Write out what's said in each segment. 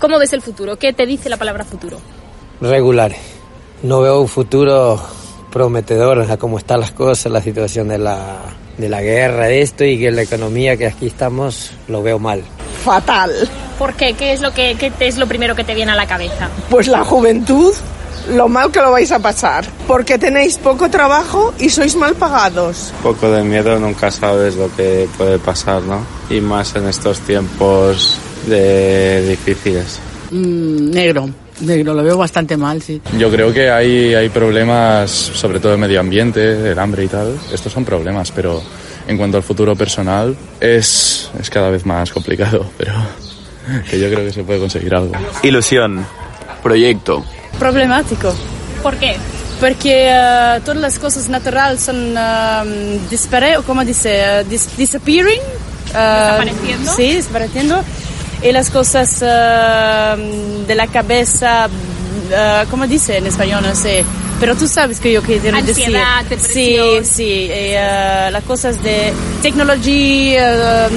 ¿Cómo ves el futuro? ¿Qué te dice la palabra futuro? Regular. No veo un futuro prometedor a cómo están las cosas, la situación de la, de la guerra, de esto y que la economía que aquí estamos lo veo mal. Fatal. ¿Por qué? ¿Qué es lo, que, qué es lo primero que te viene a la cabeza? Pues la juventud, lo mal que lo vais a pasar, porque tenéis poco trabajo y sois mal pagados. Un poco de miedo, nunca sabes lo que puede pasar, ¿no? Y más en estos tiempos de difíciles. Mm, negro. Negro, lo veo bastante mal, sí. Yo creo que hay, hay problemas, sobre todo el medio ambiente, el hambre y tal. Estos son problemas, pero en cuanto al futuro personal, es, es cada vez más complicado, pero que yo creo que se puede conseguir algo. Ilusión, proyecto. Problemático. ¿Por qué? Porque uh, todas las cosas naturales son uh, dispare, ¿cómo dice? Uh, dis disappearing. ¿Desapareciendo? Sí, desapareciendo. Y las cosas de la cabeza, ¿cómo dice en español? No sé. Pero tú sabes que yo quiero decir. Ansiedad, depresión. Sí, sí. Y, las cosas de tecnología,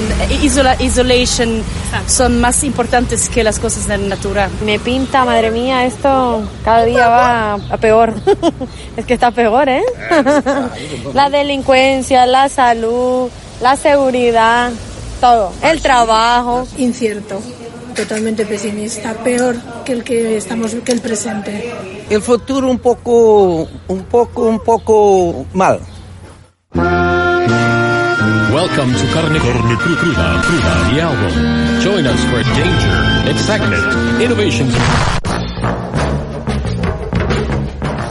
isola isolation, son más importantes que las cosas de la natura. Me pinta, madre mía, esto cada día va a peor. es que está peor, ¿eh? la delincuencia, la salud, la seguridad, todo. El trabajo. Incierto, totalmente pesimista, peor que el que estamos, que el presente. El futuro un poco, un poco, un poco mal. Welcome to Carne, Carne Cru- Cruda, Cruda, the album. Join us for danger, excitement, innovations.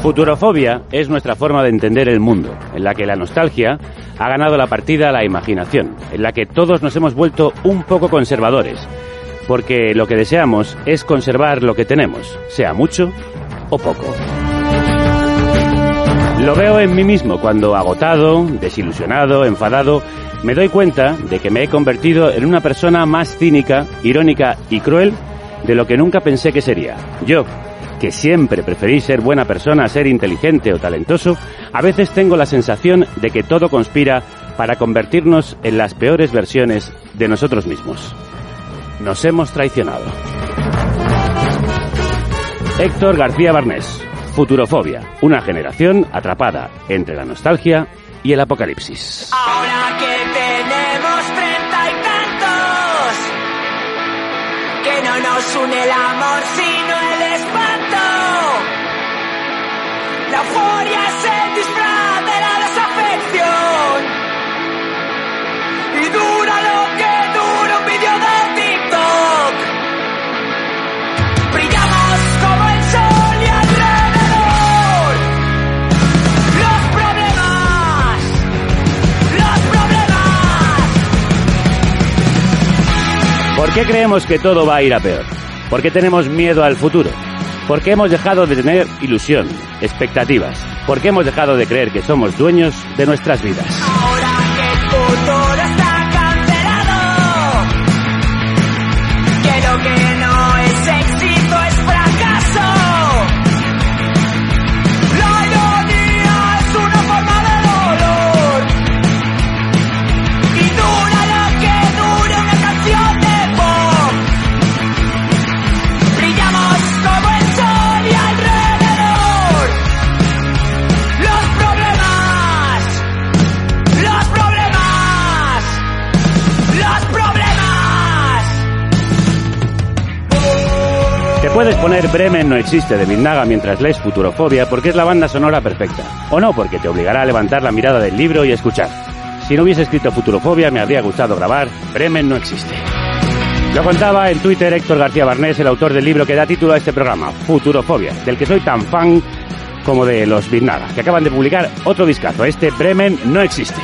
Futurofobia es nuestra forma de entender el mundo, en la que la nostalgia ha ganado la partida a la imaginación, en la que todos nos hemos vuelto un poco conservadores, porque lo que deseamos es conservar lo que tenemos, sea mucho o poco. Lo veo en mí mismo cuando, agotado, desilusionado, enfadado, me doy cuenta de que me he convertido en una persona más cínica, irónica y cruel de lo que nunca pensé que sería. Yo, que siempre preferí ser buena persona ser inteligente o talentoso, a veces tengo la sensación de que todo conspira para convertirnos en las peores versiones de nosotros mismos. Nos hemos traicionado. Héctor García Barnés, Futurofobia, una generación atrapada entre la nostalgia y el apocalipsis. Ahora que tenemos treinta y tantos, que no nos une el amor sino La euforia es el de la desafección. Y dura lo que dura un vídeo de TikTok. Brillamos como el sol y alrededor. Los problemas, los problemas. ¿Por qué creemos que todo va a ir a peor? ¿Por qué tenemos miedo al futuro? ¿Por qué hemos dejado de tener ilusión, expectativas? ¿Por qué hemos dejado de creer que somos dueños de nuestras vidas? Puedes poner Bremen no existe de Vidnaga mientras lees Futurofobia porque es la banda sonora perfecta. O no, porque te obligará a levantar la mirada del libro y escuchar. Si no hubiese escrito Futurofobia me habría gustado grabar Bremen no existe. Lo contaba en Twitter Héctor García Barnés, el autor del libro que da título a este programa, Futurofobia, del que soy tan fan como de los Vidnaga, que acaban de publicar otro discazo, este Bremen no existe.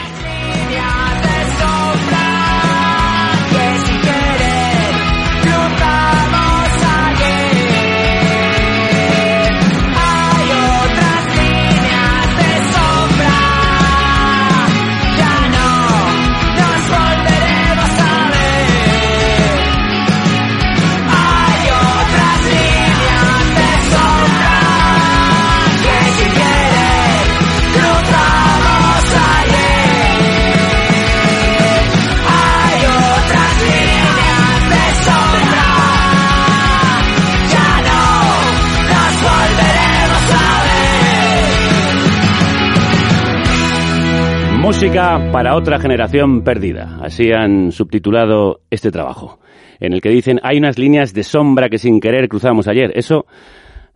Música para otra generación perdida. Así han subtitulado este trabajo, en el que dicen hay unas líneas de sombra que sin querer cruzamos ayer. Eso,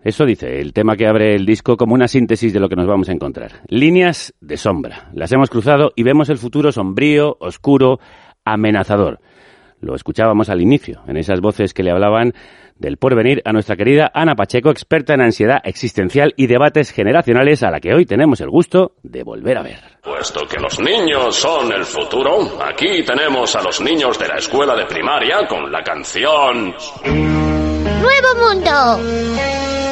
eso dice el tema que abre el disco como una síntesis de lo que nos vamos a encontrar. Líneas de sombra. Las hemos cruzado y vemos el futuro sombrío, oscuro, amenazador. Lo escuchábamos al inicio, en esas voces que le hablaban del porvenir a nuestra querida Ana Pacheco, experta en ansiedad existencial y debates generacionales, a la que hoy tenemos el gusto de volver a ver. Puesto que los niños son el futuro, aquí tenemos a los niños de la escuela de primaria con la canción ¡Nuevo mundo!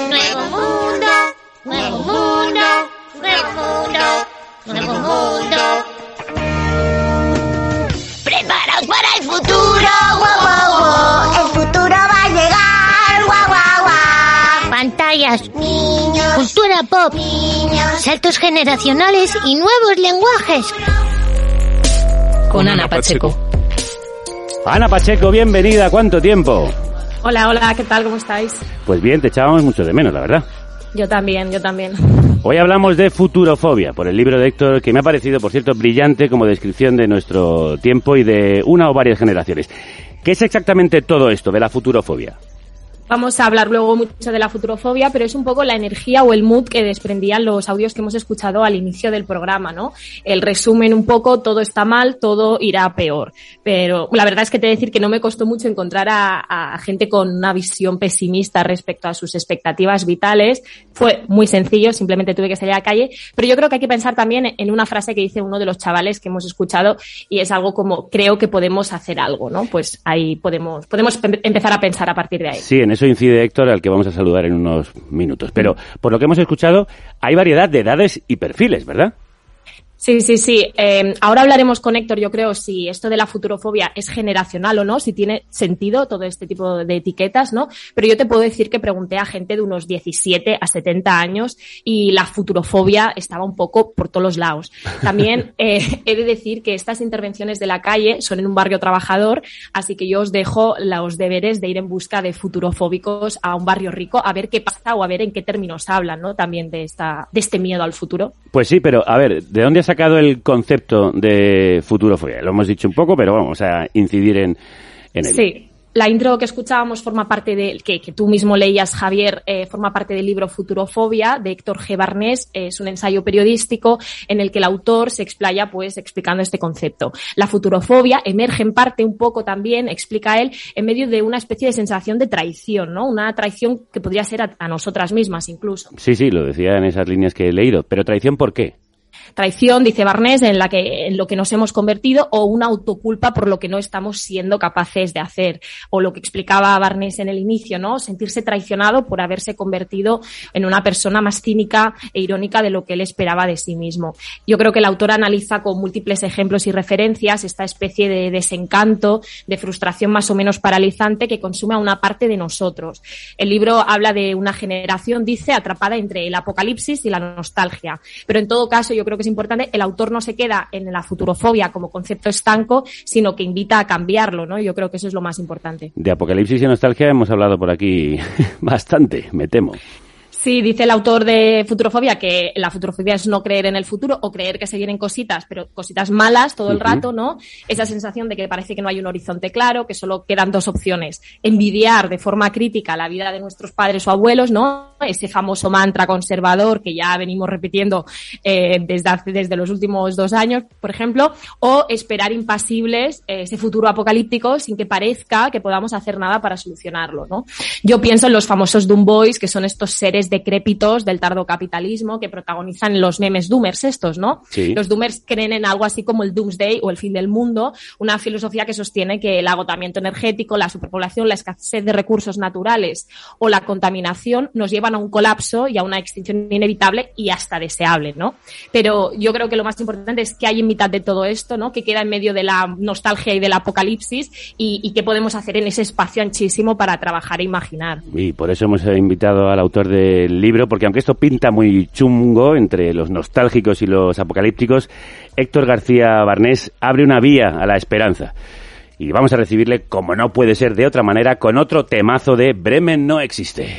¡Nuevo mundo! ¡Nuevo mundo! ¡Nuevo mundo! ¡Nuevo mundo! Pantallas, niños, cultura pop, niños, saltos generacionales y nuevos lenguajes. Con Ana Pacheco. Ana Pacheco, bienvenida. ¿Cuánto tiempo? Hola, hola, ¿qué tal? ¿Cómo estáis? Pues bien, te echábamos mucho de menos, la verdad. Yo también, yo también. Hoy hablamos de futurofobia, por el libro de Héctor, que me ha parecido, por cierto, brillante como descripción de nuestro tiempo y de una o varias generaciones. ¿Qué es exactamente todo esto de la futurofobia? Vamos a hablar luego mucho de la futurofobia, pero es un poco la energía o el mood que desprendían los audios que hemos escuchado al inicio del programa, ¿no? El resumen un poco, todo está mal, todo irá peor. Pero la verdad es que te decir que no me costó mucho encontrar a, a gente con una visión pesimista respecto a sus expectativas vitales. Fue muy sencillo, simplemente tuve que salir a la calle. Pero yo creo que hay que pensar también en una frase que dice uno de los chavales que hemos escuchado y es algo como creo que podemos hacer algo, ¿no? Pues ahí podemos, podemos em- empezar a pensar a partir de ahí. Sí, en eso incide Héctor, al que vamos a saludar en unos minutos. Pero, por lo que hemos escuchado, hay variedad de edades y perfiles, ¿verdad? Sí, sí, sí. Eh, ahora hablaremos con Héctor, yo creo, si esto de la futurofobia es generacional o no, si tiene sentido todo este tipo de etiquetas, ¿no? Pero yo te puedo decir que pregunté a gente de unos 17 a 70 años y la futurofobia estaba un poco por todos los lados. También eh, he de decir que estas intervenciones de la calle son en un barrio trabajador, así que yo os dejo los deberes de ir en busca de futurofóbicos a un barrio rico a ver qué pasa o a ver en qué términos hablan, ¿no? También de, esta, de este miedo al futuro. Pues sí, pero a ver, ¿de dónde sacado el concepto de futurofobia? Lo hemos dicho un poco, pero vamos a incidir en, en él. Sí. La intro que escuchábamos forma parte del, que, que tú mismo leías, Javier, eh, forma parte del libro Futurofobia de Héctor G. Barnés. Es un ensayo periodístico en el que el autor se explaya, pues, explicando este concepto. La futurofobia emerge en parte un poco también, explica él, en medio de una especie de sensación de traición, ¿no? Una traición que podría ser a, a nosotras mismas incluso. Sí, sí, lo decía en esas líneas que he leído. Pero traición, ¿por qué? Traición, dice Barnés, en la que en lo que nos hemos convertido o una autoculpa por lo que no estamos siendo capaces de hacer o lo que explicaba Barnés en el inicio, ¿no? Sentirse traicionado por haberse convertido en una persona más cínica e irónica de lo que él esperaba de sí mismo. Yo creo que el autor analiza con múltiples ejemplos y referencias esta especie de desencanto, de frustración más o menos paralizante que consume a una parte de nosotros. El libro habla de una generación, dice, atrapada entre el apocalipsis y la nostalgia. Pero en todo caso, yo creo que es importante, el autor no se queda en la futurofobia como concepto estanco, sino que invita a cambiarlo, ¿no? Yo creo que eso es lo más importante. De apocalipsis y nostalgia hemos hablado por aquí bastante, me temo. Sí, dice el autor de Futurofobia que la futurofobia es no creer en el futuro o creer que se vienen cositas, pero cositas malas todo el rato, ¿no? Esa sensación de que parece que no hay un horizonte claro, que solo quedan dos opciones. Envidiar de forma crítica la vida de nuestros padres o abuelos, ¿no? Ese famoso mantra conservador que ya venimos repitiendo eh, desde, hace- desde los últimos dos años, por ejemplo, o esperar impasibles eh, ese futuro apocalíptico sin que parezca que podamos hacer nada para solucionarlo, ¿no? Yo pienso en los famosos Doom Boys, que son estos seres decrépitos del tardo capitalismo que protagonizan los memes doomers estos, ¿no? Sí. Los doomers creen en algo así como el doomsday o el fin del mundo, una filosofía que sostiene que el agotamiento energético, la superpoblación, la escasez de recursos naturales o la contaminación nos llevan a un colapso y a una extinción inevitable y hasta deseable, ¿no? Pero yo creo que lo más importante es que hay en mitad de todo esto, ¿no? Que queda en medio de la nostalgia y del apocalipsis y, y qué podemos hacer en ese espacio anchísimo para trabajar e imaginar. Y por eso hemos invitado al autor del libro, porque aunque esto pinta muy chungo entre los nostálgicos y los apocalípticos, Héctor García Barnés abre una vía a la esperanza. Y vamos a recibirle, como no puede ser de otra manera, con otro temazo de Bremen no existe.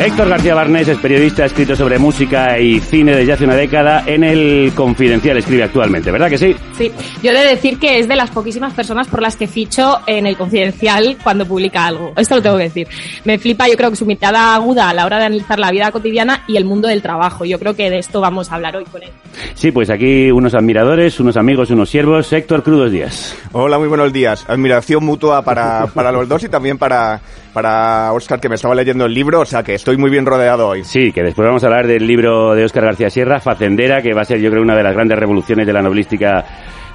Héctor García Barnés es periodista, ha escrito sobre música y cine desde hace una década en el Confidencial, escribe actualmente, ¿verdad que sí? Sí, yo he de decir que es de las poquísimas personas por las que ficho en el Confidencial cuando publica algo. Esto lo tengo que decir. Me flipa, yo creo que su mirada aguda a la hora de analizar la vida cotidiana y el mundo del trabajo. Yo creo que de esto vamos a hablar hoy con él. Sí, pues aquí unos admiradores, unos amigos, unos siervos. Héctor, crudos días. Hola, muy buenos días. Admiración mutua para, para los dos y también para, para Oscar, que me estaba leyendo el libro, o sea que estoy muy bien rodeado hoy. Sí, que después vamos a hablar del libro de Óscar García Sierra, Facendera, que va a ser yo creo una de las grandes revoluciones de la novelística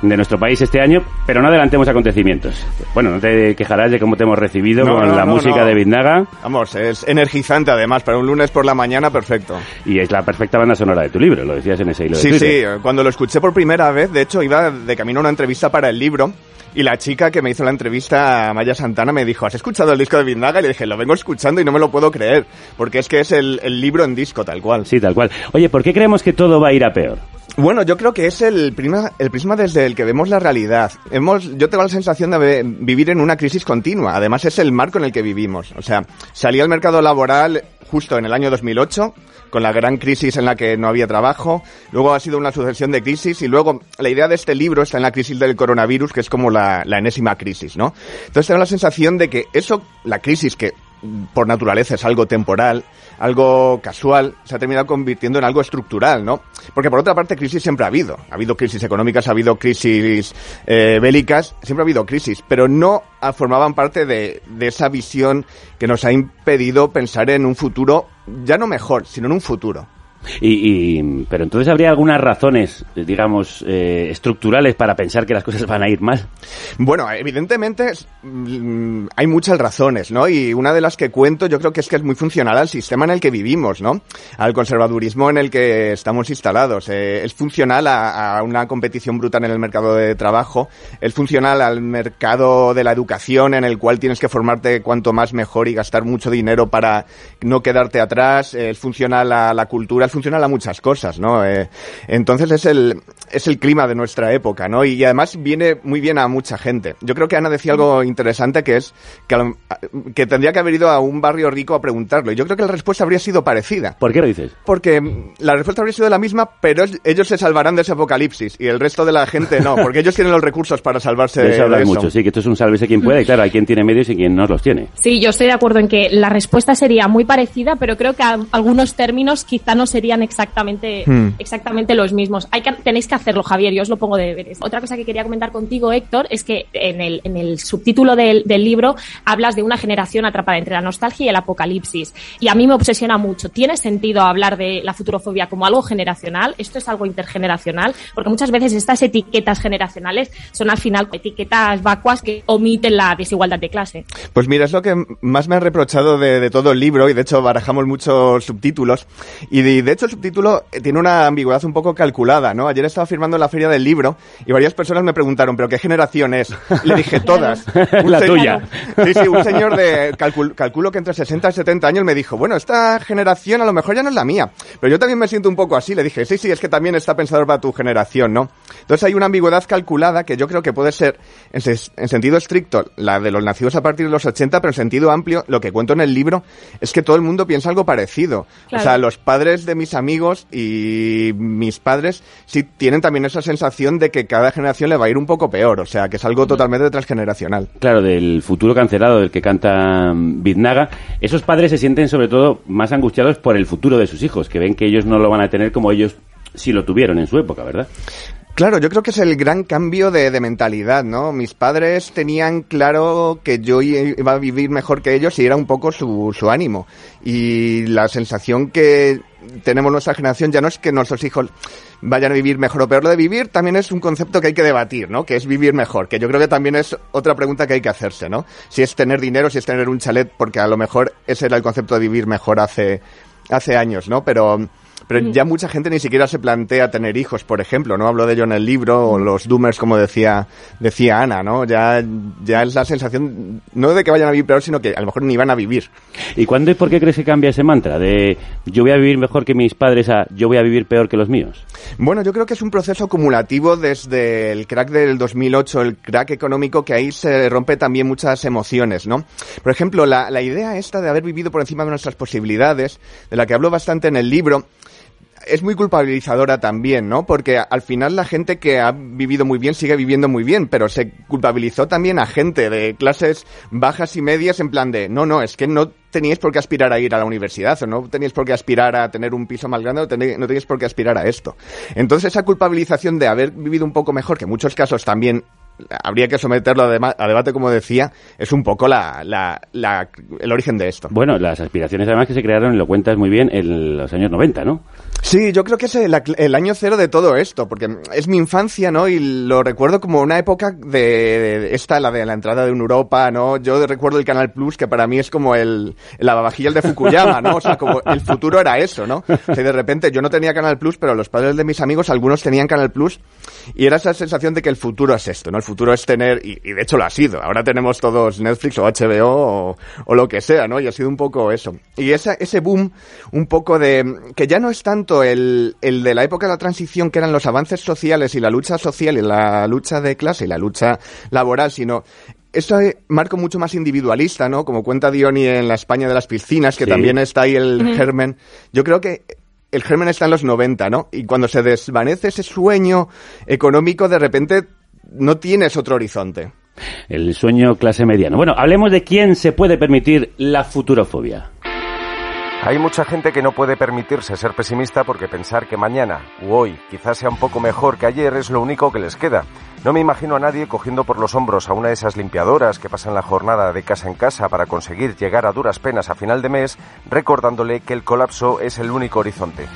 de nuestro país este año, pero no adelantemos acontecimientos. Bueno, no te quejarás de cómo te hemos recibido No, con no, la no, música de Biznaga Vamos, es energizante además, para un lunes por la mañana, perfecto. y es la perfecta banda sonora de tu libro, lo decías en ese hilo de Sí, sí, cuando lo escuché por primera vez, de hecho iba de camino a una entrevista para el libro y la chica que me hizo la entrevista, Maya Santana, me dijo, ¿has escuchado el disco de Biznaga? Y le dije, lo vengo escuchando y no me lo puedo creer, porque es que es el, el libro en disco tal cual. Sí, tal cual. Oye, ¿por qué creemos que todo va a ir a peor? Bueno, yo creo que es el prisma, el prisma desde el que vemos la realidad. Hemos, yo tengo la sensación de vivir en una crisis continua. Además, es el marco en el que vivimos. O sea, salí al mercado laboral justo en el año 2008, con la gran crisis en la que no había trabajo. Luego ha sido una sucesión de crisis y luego la idea de este libro está en la crisis del coronavirus, que es como la, la enésima crisis, ¿no? Entonces tengo la sensación de que eso, la crisis que por naturaleza es algo temporal, algo casual, se ha terminado convirtiendo en algo estructural, ¿no? Porque por otra parte, crisis siempre ha habido. Ha habido crisis económicas, ha habido crisis eh, bélicas, siempre ha habido crisis, pero no formaban parte de, de esa visión que nos ha impedido pensar en un futuro, ya no mejor, sino en un futuro. Y, y- pero entonces habría algunas razones, digamos, eh, estructurales para pensar que las cosas van a ir mal. Bueno, evidentemente mm, hay muchas razones, ¿no? Y una de las que cuento yo creo que es que es muy funcional al sistema en el que vivimos, ¿no? Al conservadurismo en el que estamos instalados. Eh, es funcional a, una competición brutal en el mercado de trabajo. Es funcional al mercado de la educación en el cual tienes que formarte cuanto más mejor y gastar mucho dinero para no quedarte atrás. Es funcional a la cultura, funcional a muchas cosas, ¿no? Eh, entonces es el, es el clima de nuestra época, ¿no? Y además viene muy bien a mucha gente. Yo creo que Ana decía algo interesante que es que, lo- que tendría que haber ido a un barrio rico a preguntarlo. Y yo creo que la respuesta habría sido parecida. ¿Por qué lo dices? Porque la respuesta habría sido la misma, pero es- ellos se salvarán de ese apocalipsis y el resto de la gente no, porque ellos tienen los recursos para salvarse De de, eso mucho, sí, que esto es un sálvese quien puede. y Claro, hay quien tiene medios y quien no los tiene. Sí, yo estoy de acuerdo en que la respuesta sería muy parecida, pero creo que a- algunos términos quizá no serían exactamente, Hmm. exactamente los mismos. Hay que, tenéis que hacerlo, Javier, yo os lo pongo de deberes. Otra cosa que quería comentar contigo, Héctor, es que en el, en el subtítulo del, del libro hablas de una generación atrapada entre la nostalgia y el apocalipsis. Y a mí me obsesiona mucho. ¿Tiene sentido hablar de la futurofobia como algo generacional? ¿Esto es algo intergeneracional? Porque muchas veces estas etiquetas generacionales son al final etiquetas vacuas que omiten la desigualdad de clase. Pues mira, es lo que más me han reprochado de, de todo el libro y de hecho barajamos muchos subtítulos y de, de hecho el subtítulo eh, tiene una ambigüedad un poco calculada, ¿no? Ayer estaba firmando en la feria del libro y varias personas me preguntaron, ¿pero qué generación es? Y le dije, todas. La tuya. Sí, sí, un señor de, calcul- calculo que entre 60 y 70 años me dijo, bueno, esta generación a lo mejor ya no es la mía, pero yo también me siento un poco así. Le dije, sí, sí, es que también está pensado para tu generación, ¿no? Entonces hay una ambigüedad calculada que yo creo que puede ser, en, ses- en sentido estricto, la de los nacidos a partir de los 80, pero en sentido amplio, lo que cuento en el libro es que todo el mundo piensa algo parecido. Claro. O sea, los padres de mis amigos y mis padres sí tienen también esa sensación de que cada generación le va a ir un poco peor. O sea, que es algo totalmente transgeneracional. Claro, del futuro cancelado del que canta Biznaga, esos padres se sienten sobre todo más angustiados por el futuro de sus hijos, que ven que ellos no lo van a tener como ellos sí lo tuvieron en su época, ¿verdad? Claro, yo creo que es el gran cambio de, de mentalidad, ¿no? Mis padres tenían claro que yo iba a vivir mejor que ellos y era un poco su, su ánimo. Y la sensación que tenemos nuestra generación ya no es que nuestros hijos vayan a vivir mejor o peor. Lo de vivir también es un concepto que hay que debatir, ¿no? Que es vivir mejor, que yo creo que también es otra pregunta que hay que hacerse, ¿no? Si es tener dinero, si es tener un chalet, porque a lo mejor ese era el concepto de vivir mejor hace, hace años, ¿no? Pero, Pero ya mucha gente ni siquiera se plantea tener hijos, por ejemplo, ¿no? Hablo de ello en el libro, o los doomers, como decía, decía Ana, ¿no? Ya, ya es la sensación, no de que vayan a vivir peor, sino que a lo mejor ni van a vivir. ¿Y cuándo y por qué crees que cambia ese mantra de yo voy a vivir mejor que mis padres a yo voy a vivir peor que los míos? Bueno, yo creo que es un proceso acumulativo desde el crack del 2008, el crack económico, que ahí se rompe también muchas emociones, ¿no? Por ejemplo, la, la idea esta de haber vivido por encima de nuestras posibilidades, de la que hablo bastante en el libro, es muy culpabilizadora también, ¿no? Porque al final la gente que ha vivido muy bien sigue viviendo muy bien, pero se culpabilizó también a gente de clases bajas y medias en plan de, no, no, es que no teníais por qué aspirar a ir a la universidad, o no teníais por qué aspirar a tener un piso más grande, o no teníais por qué aspirar a esto. Entonces esa culpabilización de haber vivido un poco mejor, que en muchos casos también habría que someterlo a, debate, como decía, es un poco la, la- la- el origen de esto. Bueno, las aspiraciones además que se crearon, lo cuentas muy bien, en los años 90, ¿no? Sí, yo creo que es el, el año cero de todo esto, porque es mi infancia, ¿no? Y lo recuerdo como una época de, esta, la de la entrada de Europa, ¿no? Yo recuerdo el Canal Plus, que para mí es como el, babajilla de Fukuyama, ¿no? O sea, como el futuro era eso, ¿no? O sea, de repente yo no tenía Canal Plus, pero los padres de mis amigos, algunos tenían Canal Plus, y era esa sensación de que el futuro es esto, ¿no? El futuro es tener, y, y de hecho lo ha sido, ahora tenemos todos Netflix o HBO o, o lo que sea, ¿no? Y ha sido un poco eso. Y esa, ese boom, un poco de, que ya no es tanto el, el de la época de la transición, que eran los avances sociales y la lucha social y la lucha de clase y la lucha laboral, sino ese marco mucho más individualista, ¿no? Como cuenta Diony en la España de las piscinas, que Sí. también está ahí el germen. Yo creo que el germen está en los 90, ¿no? Y cuando se desvanece ese sueño económico, de repente no tienes otro horizonte. El sueño clase mediano. Bueno, hablemos de quién se puede permitir la futurofobia. Hay mucha gente que no puede permitirse ser pesimista porque pensar que mañana u hoy quizás sea un poco mejor que ayer es lo único que les queda. No me imagino a nadie cogiendo por los hombros a una de esas limpiadoras que pasan la jornada de casa en casa para conseguir llegar a duras penas a final de mes, recordándole que el colapso es el único horizonte.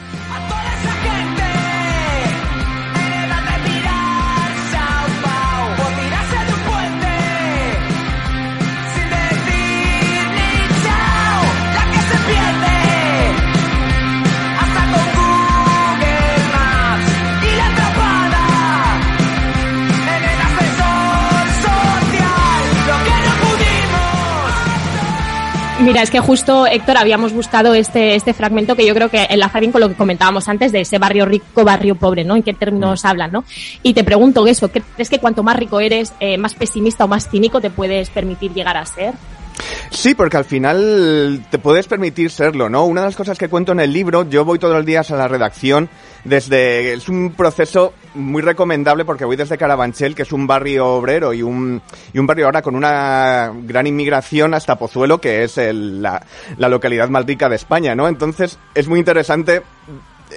Mira, es que justo, Héctor, habíamos buscado este, este fragmento que yo creo que enlaza bien con lo que comentábamos antes de ese barrio rico, barrio pobre, ¿no? En qué términos hablan, ¿no? Y te pregunto eso, ¿crees que cuanto más rico eres, eh, más pesimista o más cínico te puedes permitir llegar a ser? Sí, porque al final te puedes permitir serlo, ¿no? Una de las cosas que cuento en el libro, yo voy todos los días a la redacción desde... Es un proceso muy recomendable porque voy desde Carabanchel, que es un barrio obrero y un, y un barrio ahora con una gran inmigración hasta Pozuelo, que es el- la, la localidad más rica de España, ¿no? Entonces es muy interesante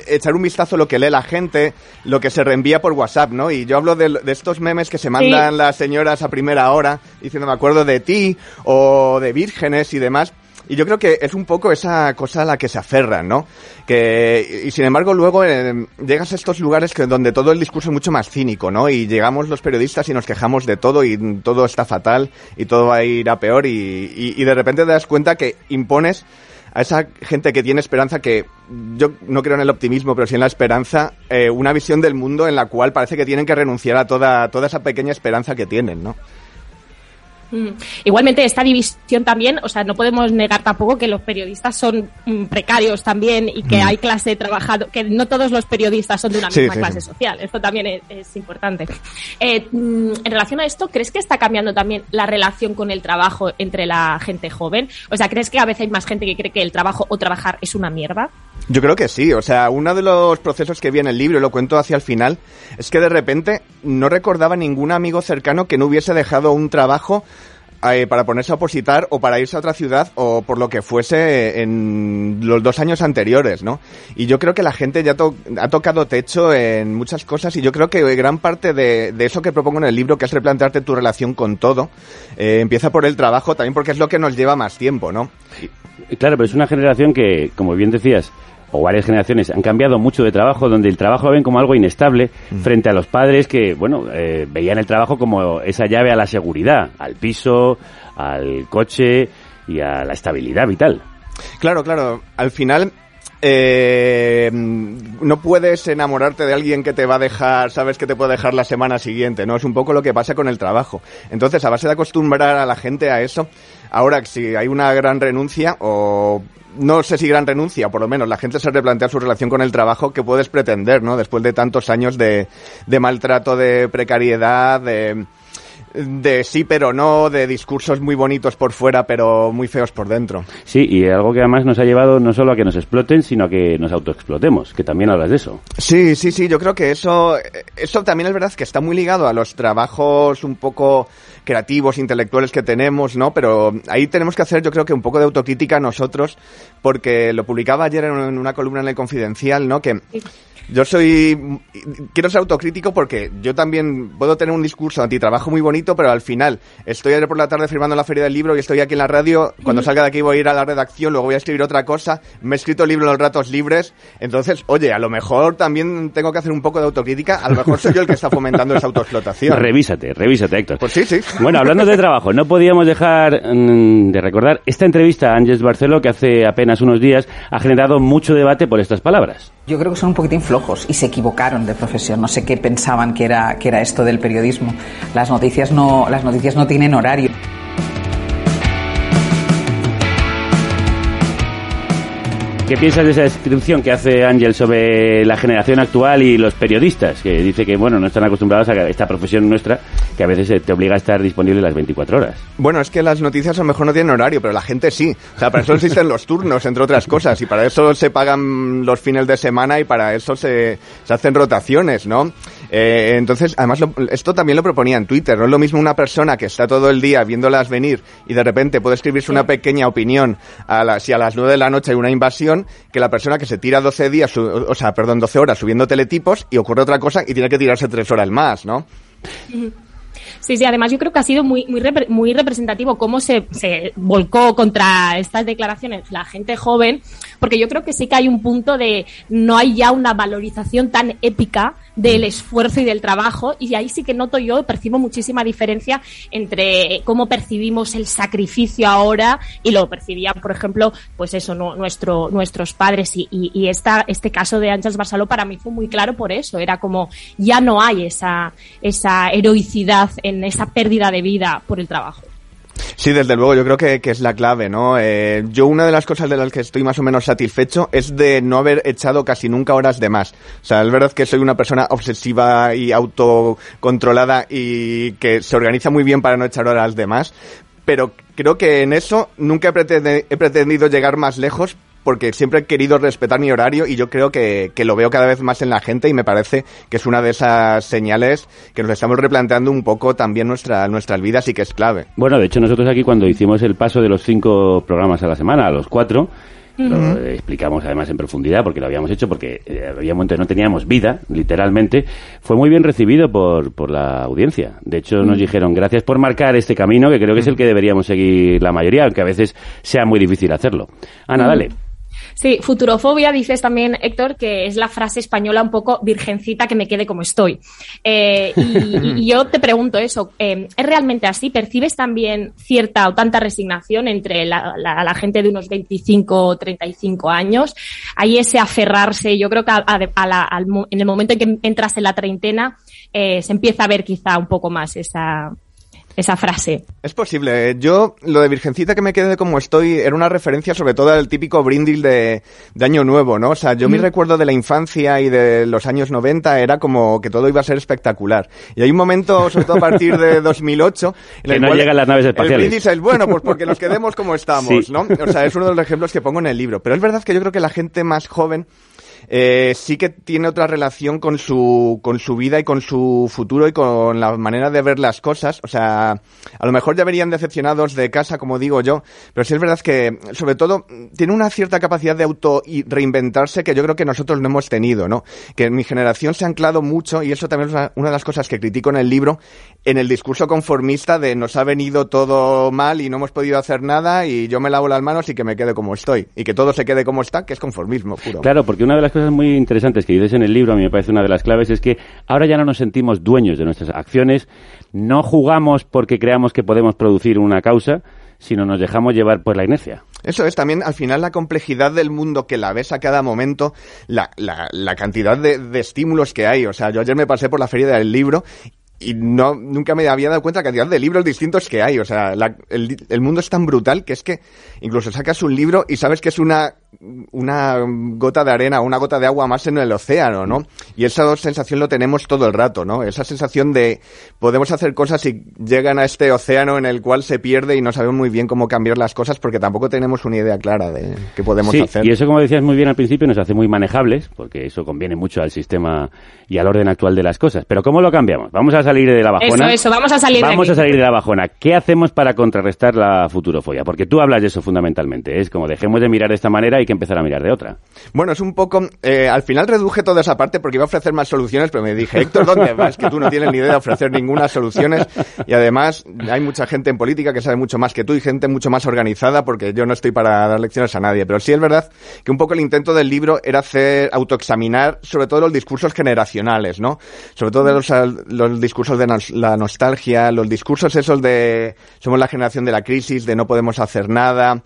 echar un vistazo a lo que lee la gente, lo que se reenvía por WhatsApp, ¿no? Y yo hablo de, de estos memes que se mandan las señoras a primera hora diciendo me acuerdo de ti o de vírgenes y demás. Y yo creo que es un poco esa cosa a la que se aferran, ¿no? Que, y sin embargo luego eh, llegas a estos lugares que, donde todo el discurso es mucho más cínico, ¿no? Y llegamos los periodistas y nos quejamos de todo y todo está fatal y todo va a ir a peor y, y- y de repente te das cuenta que impones a esa gente que tiene esperanza, que yo no creo en el optimismo, pero sí en la esperanza, eh, una visión del mundo en la cual parece que tienen que renunciar a toda, toda esa pequeña esperanza que tienen, ¿no? Mm. Igualmente, esta división también, o sea, no podemos negar tampoco que los periodistas son mm, precarios también y que Mm. hay clase trabajado, que no todos los periodistas son de una misma sí, clase sí. social. Esto también es, es importante. Eh, en relación a esto, ¿crees que está cambiando también la relación con el trabajo entre la gente joven? O sea, ¿crees que a veces hay más gente que cree que el trabajo o trabajar es una mierda? Yo creo que sí, o sea, uno de los procesos que vi en el libro, y lo cuento hacia el final, es que de repente no recordaba ningún amigo cercano que no hubiese dejado un trabajo eh, para ponerse a opositar o para irse a otra ciudad o por lo que fuese en los dos años anteriores, ¿no? Y yo creo que la gente ya ha tocado techo en muchas cosas y yo creo que gran parte de, de eso que propongo en el libro, que es replantearte tu relación con todo, eh, empieza por el trabajo también porque es lo que nos lleva más tiempo, ¿no? Claro, pero es una generación que, como bien decías, o varias generaciones han cambiado mucho de trabajo, donde el trabajo lo ven como algo inestable, frente a los padres que, bueno, eh, veían el trabajo como esa llave a la seguridad, al piso, al coche y a la estabilidad vital. Claro, claro. Al final, eh, no puedes enamorarte de alguien que te va a dejar, sabes que te puede dejar la semana siguiente, ¿no? Es un poco lo que pasa con el trabajo. Entonces, a base de acostumbrar a la gente a eso, ahora si hay una gran renuncia o no sé si gran renuncia, por lo menos la gente se replantea su relación con el trabajo que puedes pretender, ¿no? Después de tantos años de, de maltrato, de precariedad, de, de sí pero no, de discursos muy bonitos por fuera pero muy feos por dentro. Sí, y algo que además nos ha llevado no solo a que nos exploten, sino a que nos autoexplotemos, que también hablas de eso. Sí, sí, sí, yo creo que eso, eso también es verdad que está muy ligado a los trabajos un poco creativos, intelectuales que tenemos, ¿no? Pero ahí tenemos que hacer, yo creo que un poco de autocrítica nosotros, porque lo publicaba ayer en una columna en el Confidencial, ¿no? Que yo soy. Quiero ser autocrítico porque yo también puedo tener un discurso antitrabajo muy bonito, pero al final estoy ayer por la tarde firmando la Feria del Libro y estoy aquí en la radio. Cuando salga de aquí voy a ir a la redacción, luego voy a escribir otra cosa. Me he escrito el libro en los ratos libres. Entonces, oye, a lo mejor también tengo que hacer un poco de autocrítica. A lo mejor soy yo el que está fomentando esa autoexplotación. Revísate, revísate, Héctor. Pues sí, sí. Bueno, hablando de trabajo, no podíamos dejar mm, de recordar esta entrevista a Ángeles Barceló que hace apenas unos días ha generado mucho debate por estas palabras. Yo creo que son un poquitín flojos y se equivocaron de profesión. No sé qué pensaban que era, que era esto del periodismo. Las noticias no, las noticias no tienen horario. ¿Qué piensas de esa descripción que hace Ángel sobre la generación actual y los periodistas? Que dice que, bueno, no están acostumbrados a esta profesión nuestra que a veces te obliga a estar disponible las 24 horas. Bueno, es que las noticias a lo mejor no tienen horario, pero la gente sí. O sea, para eso existen los turnos, entre otras cosas, y para eso se pagan los fines de semana y para eso se, se hacen rotaciones, ¿no? Eh, entonces, además, lo- esto también lo proponía en Twitter. No es lo mismo una persona que está todo el día viéndolas venir y de repente puede escribirse una pequeña opinión a las, si a las 9 de la noche hay una invasión, que la persona que se tira 12 días, su- o sea, perdón, 12 horas subiendo teletipos y ocurre otra cosa y tiene que tirarse 3 horas más, ¿no? Sí, sí, además yo creo que ha sido muy, muy, muy representativo cómo se, se volcó contra estas declaraciones la gente joven, porque yo creo que sí que hay un punto de no hay ya una valorización tan épica del esfuerzo y del trabajo, y ahí sí que noto yo, percibo muchísima diferencia entre cómo percibimos el sacrificio ahora y lo percibían, por ejemplo, pues eso, no, nuestro, nuestros padres. Y, y, y esta, este caso de Ángels Barceló para mí fue muy claro por eso, era como ya no hay esa, esa heroicidad en esa pérdida de vida por el trabajo. Sí, desde luego, yo creo que, que es la clave, ¿no? Eh, yo una de las cosas de las que estoy más o menos satisfecho es de no haber echado casi nunca horas de más. O sea, es verdad que soy una persona obsesiva y autocontrolada y que se organiza muy bien para no echar horas de más, pero creo que en eso nunca he, pretendido llegar más lejos porque siempre he querido respetar mi horario y yo creo que, que lo veo cada vez más en la gente y me parece que es una de esas señales que nos estamos replanteando un poco también nuestra, nuestras vidas y que es clave. Bueno, de hecho nosotros aquí cuando hicimos el paso de los cinco programas a la semana a los cuatro, lo explicamos además en profundidad porque lo habíamos hecho porque eh, había un momento que no teníamos vida, literalmente, fue muy bien recibido por, por la audiencia. De hecho nos dijeron gracias por marcar este camino que creo que es el que deberíamos seguir la mayoría, aunque a veces sea muy difícil hacerlo. Ana, Mm. dale. Sí, futurofobia dices también, Héctor, que es la frase española un poco virgencita que me quede como estoy. Eh, y, yo te pregunto eso, eh, ¿es realmente así? ¿Percibes también cierta o tanta resignación entre la, la- gente de unos 25 o 35 años? Hay ese aferrarse, yo creo que en el momento en que entras en la treintena eh, se empieza a ver quizá un poco más esa, esa frase. Es posible. eh. Yo, lo de Virgencita que me quedé como estoy, era una referencia sobre todo al típico brindis de, de Año Nuevo, ¿no? O sea, yo mi recuerdo de la infancia y de los años 90 era como que todo iba a ser espectacular. Y hay un momento, sobre todo a partir de 2008, en Que el no cual llegan las naves El espaciales. brindis es, bueno, pues porque nos quedemos como estamos, Sí. ¿no? O sea, es uno de los ejemplos que pongo en el libro. Pero es verdad que yo creo que la gente más joven eh, sí que tiene otra relación con su, con su vida y con su futuro y con la manera de ver las cosas. O sea, a lo mejor ya verían decepcionados de casa, como digo yo, pero sí es verdad que, sobre todo, tiene una cierta capacidad de auto y reinventarse que yo creo que nosotros no hemos tenido, ¿no? Que mi generación se ha anclado mucho, y eso también es una, una de las cosas que critico en el libro, en el discurso conformista de nos ha venido todo mal y no hemos podido hacer nada y yo me lavo las manos y que me quede como estoy. Y que todo se quede como está, que es conformismo puro. Claro, porque una de las cosas muy interesantes que dices en el libro, a mí me parece una de las claves, es que ahora ya no nos sentimos dueños de nuestras acciones, no jugamos porque creamos que podemos producir una causa, sino nos dejamos llevar por la inercia. Eso es también, al final, la complejidad del mundo que la ves a cada momento, la, la, la cantidad de, de estímulos que hay. O sea, yo ayer me pasé por la feria del libro y no nunca me había dado cuenta de la cantidad de libros distintos que hay. O sea, la- el, el mundo es tan brutal que es que incluso sacas un libro y sabes que es una, una gota de arena, una gota de agua más en el océano, ¿no? Y esa sensación lo tenemos todo el rato, ¿no? Esa sensación de podemos hacer cosas y llegan a este océano en el cual se pierde y no sabemos muy bien cómo cambiar las cosas porque tampoco tenemos una idea clara de qué podemos sí, hacer. y eso, como decías muy bien al principio, nos hace muy manejables, porque eso conviene mucho al sistema y al orden actual de las cosas. Pero ¿cómo lo cambiamos? Vamos a salir de la bajona. Eso, eso, vamos a salir de Vamos aquí. a salir de la bajona. ¿Qué hacemos para contrarrestar la futurofobia? Porque tú hablas de eso fundamentalmente. Es como dejemos de mirar de esta manera y hay que empezar a mirar de otra. Bueno, es un poco... eh, al final reduje toda esa parte porque iba a ofrecer más soluciones, pero me dije, Héctor, ¿dónde vas? Que tú no tienes ni idea de ofrecer ninguna soluciones y además hay mucha gente en política que sabe mucho más que tú y gente mucho más organizada porque yo no estoy para dar lecciones a nadie. Pero sí es verdad que un poco el intento del libro era hacer, autoexaminar sobre todo los discursos generacionales, ¿no? Sobre todo de los, los discursos de nos- la nostalgia, los discursos esos de somos la generación de la crisis, de no podemos hacer nada.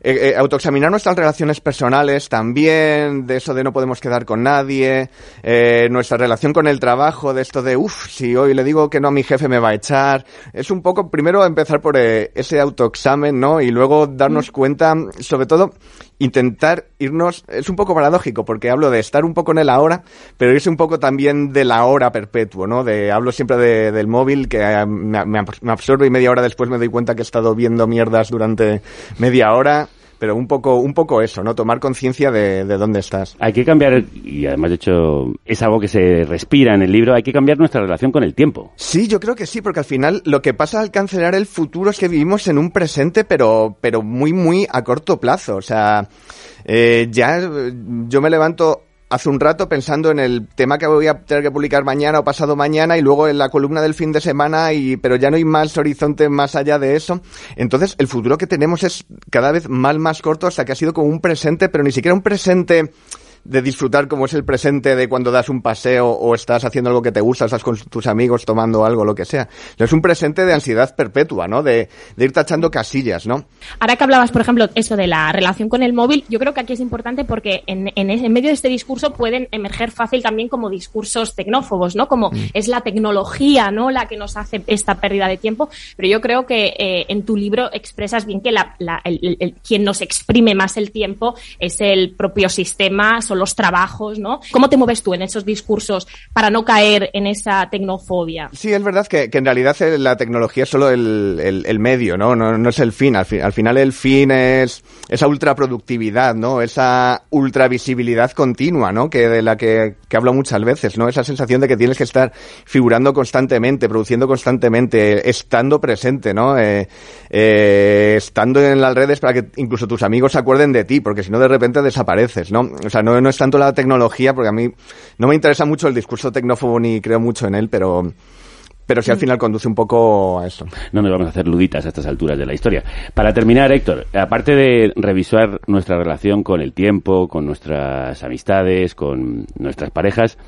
Eh, eh, autoexaminar nuestras relaciones personales también, de eso de no podemos quedar con nadie, eh, nuestra relación con el trabajo, de esto de, uff, si hoy le digo que no a mi jefe me va a echar. Es un poco, primero empezar por eh, ese autoexamen, ¿no? Y luego darnos cuenta, sobre todo, intentar irnos, es un poco paradójico, porque hablo de estar un poco en el ahora, pero irse un poco también de la hora perpetuo, ¿no? De, hablo siempre de- del móvil, que eh, me, me absorbe y media hora después me doy cuenta que he estado viendo mierdas durante media hora, pero un poco, un poco eso, ¿no? Tomar conciencia de, de dónde estás. Hay que cambiar, y además de hecho es algo que se respira en el libro, hay que cambiar nuestra relación con el tiempo. Sí, yo creo que sí, porque al final lo que pasa al cancelar el futuro es que vivimos en un presente, pero, pero muy, muy a corto plazo. O sea, eh, ya yo me levanto hace un rato pensando en el tema que voy a tener que publicar mañana o pasado mañana y luego en la columna del fin de semana y pero ya no hay más horizonte más allá de eso. Entonces, el futuro que tenemos es cada vez más más corto hasta que ha sido como un presente, pero ni siquiera un presente de disfrutar como es el presente de cuando das un paseo o estás haciendo algo que te gusta, estás con tus amigos tomando algo, lo que sea. Es un presente de ansiedad perpetua, ¿no? De, de ir tachando casillas, ¿no? Ahora que hablabas, por ejemplo, eso de la relación con el móvil, yo creo que aquí es importante porque en, en, medio de este discurso pueden emerger fácil también como discursos tecnófobos, ¿no? Como es la tecnología, ¿no? La que nos hace esta pérdida de tiempo. Pero yo creo que eh, en tu libro expresas bien que la, la- el- el- el- quien nos exprime más el tiempo es el propio sistema, son los trabajos, ¿no? ¿Cómo te mueves tú en esos discursos para no caer en esa tecnofobia? Sí, es verdad que, en realidad eh, la tecnología es solo el, medio, ¿no? ¿no? es el fin. Al, fi- al final el fin es esa ultraproductividad, ¿no? Esa ultravisibilidad continua, ¿no? Que de la que, que hablo muchas veces, ¿no? Esa sensación de que tienes que estar figurando constantemente, produciendo constantemente, estando presente, ¿no? Eh, eh, estando en las redes para que incluso tus amigos se acuerden de ti, porque si no de repente desapareces, ¿no? O sea, no, no es tanto la tecnología, porque a mí no me interesa mucho el discurso tecnófobo ni creo mucho en él, pero pero sí al final conduce un poco a eso. No nos vamos a hacer luditas a estas alturas de la historia. Para terminar, Héctor, aparte de revisar nuestra relación con el tiempo, con nuestras amistades, con nuestras parejas,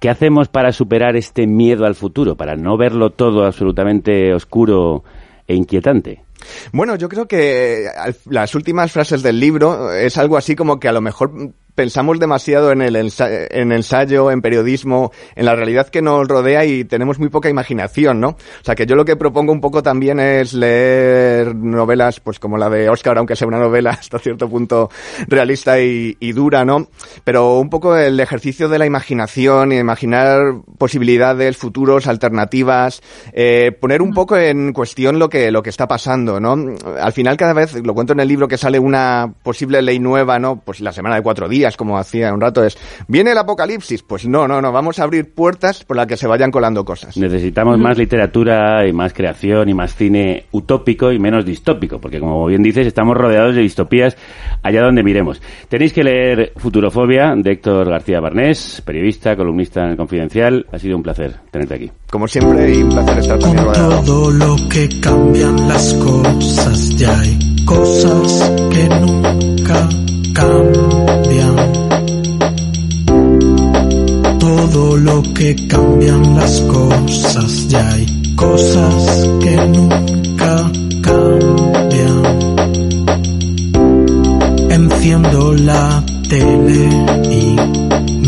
¿qué hacemos para superar este miedo al futuro, para no verlo todo absolutamente oscuro e inquietante? Bueno, yo creo que las últimas frases del libro es algo así como que a lo mejor pensamos demasiado en el ensa- en ensayo, en periodismo, en la realidad que nos rodea y tenemos muy poca imaginación, ¿no? O sea, que yo lo que propongo un poco también es leer novelas, pues como la de Oscar, aunque sea una novela hasta cierto punto realista y, y dura, ¿no? Pero un poco el ejercicio de la imaginación y imaginar posibilidades, futuros, alternativas, eh, poner un poco en cuestión lo que, lo que está pasando, ¿no? Al final cada vez, lo cuento en el libro, que sale una posible ley nueva, ¿no? Pues la semana de cuatro días, como hacía un rato, es, ¿viene el apocalipsis? Pues no, no, no, vamos a abrir puertas por las que se vayan colando cosas. Necesitamos más literatura y más creación y más cine utópico y menos distópico, porque como bien dices, estamos rodeados de distopías allá donde miremos. Tenéis que leer Futurofobia de Héctor García Barnés, periodista, columnista en el Confidencial. Ha sido un placer tenerte aquí. Como siempre, y un placer estar también rodeado. todo lo que cambian las cosas, ya hay cosas que nunca cambian. Todo lo que cambian las cosas, ya hay cosas que nunca cambian. Enciendo la tele y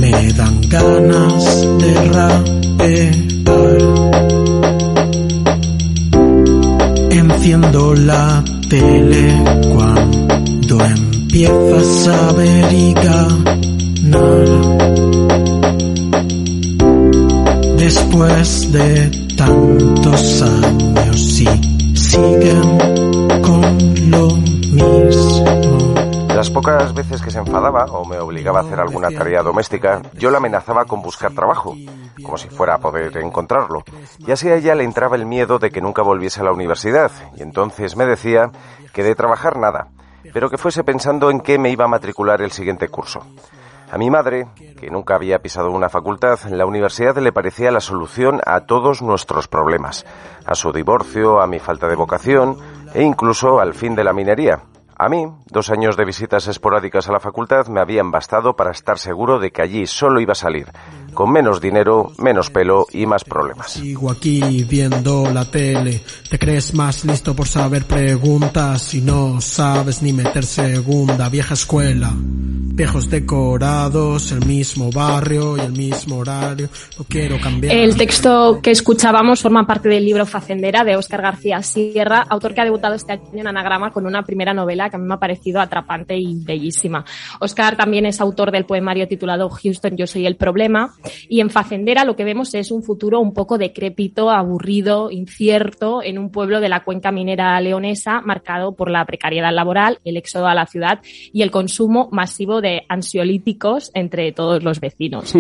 me dan ganas de rapear. Enciendo la tele cuando em empiezas a ver y ganar. Después de tantos años y siguen con lo mismo. Las pocas veces que se enfadaba o me obligaba a hacer alguna tarea doméstica, yo la amenazaba con buscar trabajo, como si fuera a poder encontrarlo. Y así a ella le entraba el miedo de que nunca volviese a la universidad, y entonces me decía que de trabajar nada, pero que fuese pensando en qué me iba a matricular el siguiente curso. A mi madre, que nunca había pisado una facultad, la universidad le parecía la solución a todos nuestros problemas, a su divorcio, a mi falta de vocación e incluso al fin de la minería. A mí, dos años de visitas esporádicas a la facultad me habían bastado para estar seguro de que allí solo iba a salir, con menos dinero, menos pelo y más problemas. Sigo aquí viendo la tele. Te crees más listo por saber preguntas y no sabes ni meter segunda. Vieja escuela, viejos decorados, el mismo barrio y el mismo horario. No quiero cambiar. El texto que escuchábamos forma parte del libro Facendera de Óscar García Sierra, autor que ha debutado este año en Anagrama con una primera novela que a mí me ha parecido atrapante y bellísima. Óscar también es autor del poemario titulado Houston, yo soy el problema. Y en Facendera lo que vemos es un futuro un poco decrépito, aburrido, incierto, en un pueblo de la cuenca minera leonesa marcado por la precariedad laboral, el éxodo a la ciudad y el consumo masivo de ansiolíticos entre todos los vecinos.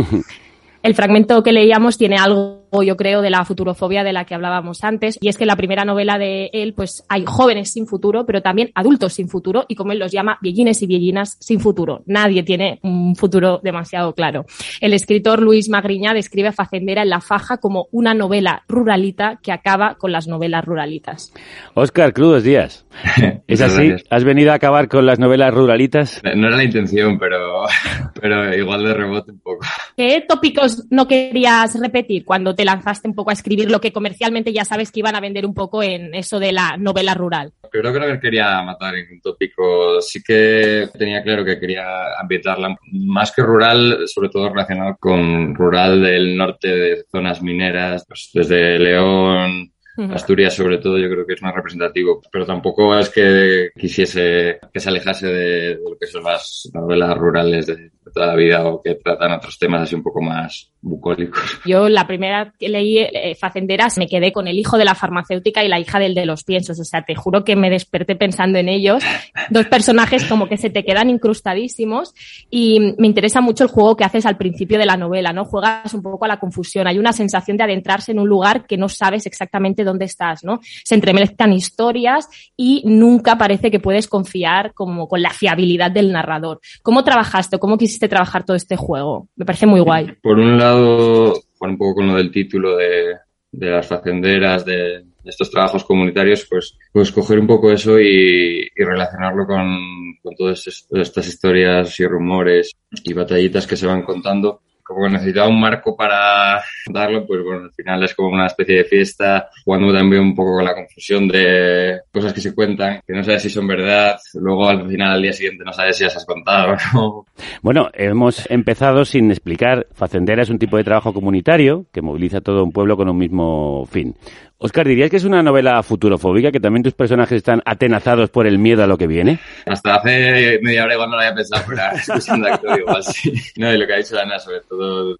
El fragmento que leíamos tiene algo, yo creo, de la futurofobia de la que hablábamos antes, y es que en la primera novela de él, pues hay jóvenes sin futuro, pero también adultos sin futuro, y como él los llama, viellines y viellinas sin futuro. Nadie tiene un futuro demasiado claro. El escritor Luis Magriña describe a Facendera en La Faja como una novela ruralita que acaba con las novelas ruralitas. Óscar, crudos días. ¿Es así? ¿Has venido a acabar con las novelas ruralitas? No era la intención, pero, pero igual de rebote un poco. ¿Qué tópicos no querías repetir cuando te lanzaste un poco a escribir lo que comercialmente ya sabes que iban a vender un poco en eso de la novela rural? Creo que no quería matar ningún tópico. Sí que tenía claro que quería ambientarla más que rural, sobre todo relacionado con rural del norte de zonas mineras, pues desde León. Asturias sobre todo, yo creo que es más representativo. Pero tampoco es que quisiese que se alejase de, lo que son las novelas rurales de toda la vida o que tratan otros temas así un poco más bucólicos. Yo la primera que leí eh, Facenderas me quedé con el hijo de la farmacéutica y la hija del de los piensos. O sea, te juro que me desperté pensando en ellos. Dos personajes como que se te quedan incrustadísimos y me interesa mucho el juego que haces al principio de la novela, ¿no? Juegas un poco a la confusión. Hay una sensación de adentrarse en un lugar que no sabes exactamente dónde estás, ¿no? Se entremezclan historias y nunca parece que puedes confiar como con la fiabilidad del narrador. ¿Cómo trabajaste cómo quisiste trabajar todo este juego? Me parece muy guay. Por un lado, jugar un poco con lo del título de, de las facenderas, de, estos trabajos comunitarios, pues, pues coger un poco eso y, y relacionarlo con, con todas es- estas historias y rumores y batallitas que se van contando. Como que necesitaba un marco para darlo, pues bueno, al final es como una especie de fiesta, jugando también un poco con la confusión de cosas que se cuentan, que no sabes si son verdad, luego al final al día siguiente no sabes si las has contado no. Bueno, hemos empezado sin explicar. Facendera es un tipo de trabajo comunitario que moviliza todo un pueblo con un mismo fin. Oscar, ¿dirías que es una novela futurofóbica, que también tus personajes están atenazados por el miedo a lo que viene? Hasta hace media hora igual no lo había pensado, pero escuchando actor igual sí. No, y lo que ha dicho Ana, sobre todo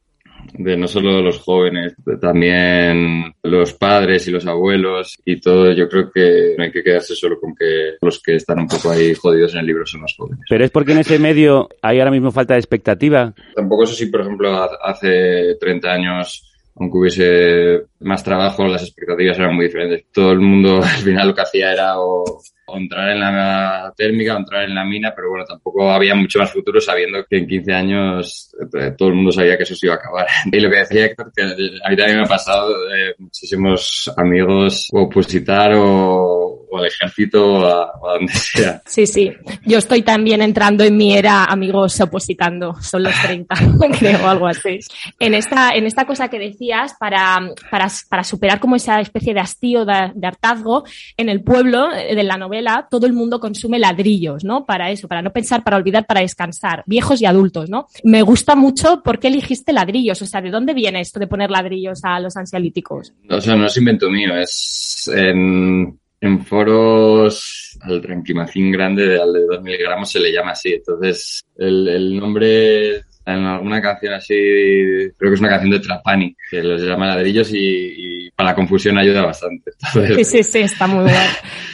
de no solo los jóvenes, también los padres y los abuelos y todo, yo creo que no hay que quedarse solo con que los que están un poco ahí jodidos en el libro son los jóvenes. Pero es porque en ese medio hay ahora mismo falta de expectativa. Tampoco eso sí, por ejemplo, ha- hace 30 años, aunque hubiese más trabajo, las expectativas eran muy diferentes. Todo el mundo al final lo que hacía era o, entrar en la térmica o entrar en la mina, pero bueno, tampoco había mucho más futuro sabiendo que en 15 años eh, todo el mundo sabía que eso se iba a acabar. Y lo que decía Héctor, que a mí también me ha pasado eh, muchísimos amigos opositar o, o al ejército o a, o a donde sea. Sí, sí. Yo estoy también entrando en mi era amigos opositando. Son los 30, creo, algo así. En esta, en esta cosa que decías, para, para, para superar como esa especie de hastío, de, de hartazgo, en el pueblo eh, de la novela todo el mundo consume ladrillos, ¿no? Para eso, para no pensar, para olvidar, para descansar. Viejos y adultos, ¿no? Me gusta mucho por qué eligiste ladrillos. O sea, ¿de dónde viene esto de poner ladrillos a los ansiolíticos? O sea, no es invento mío, es en, en foros al tranquimacín grande de, al de 2 miligramos se le llama así. Entonces, el, el nombre en alguna canción así, creo que es una canción de Trapani, que los llama ladrillos y, y para la confusión ayuda bastante. Sí, sí, sí, está muy guay.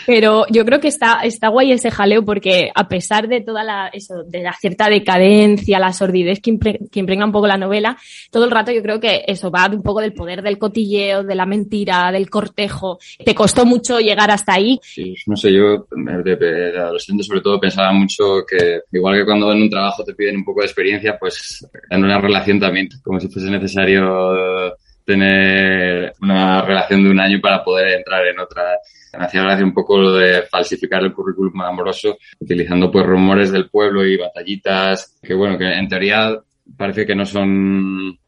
Pero yo creo que está, está guay ese jaleo porque a pesar de toda la, eso, de la cierta decadencia, la sordidez que, impre, que impregna un poco la novela, todo el rato yo creo que eso va un poco del poder del cotilleo, de la mentira, del cortejo. ¿Te costó mucho llegar hasta ahí? Sí, no sé, yo de adolescente sobre todo pensaba mucho que igual que cuando en un trabajo te piden un poco de experiencia, pues en una relación también, como si fuese necesario tener una relación de un año para poder entrar en otra. Me hacía gracia un poco lo de falsificar el currículum amoroso, utilizando pues rumores del pueblo y batallitas, que bueno, que en teoría parece que no son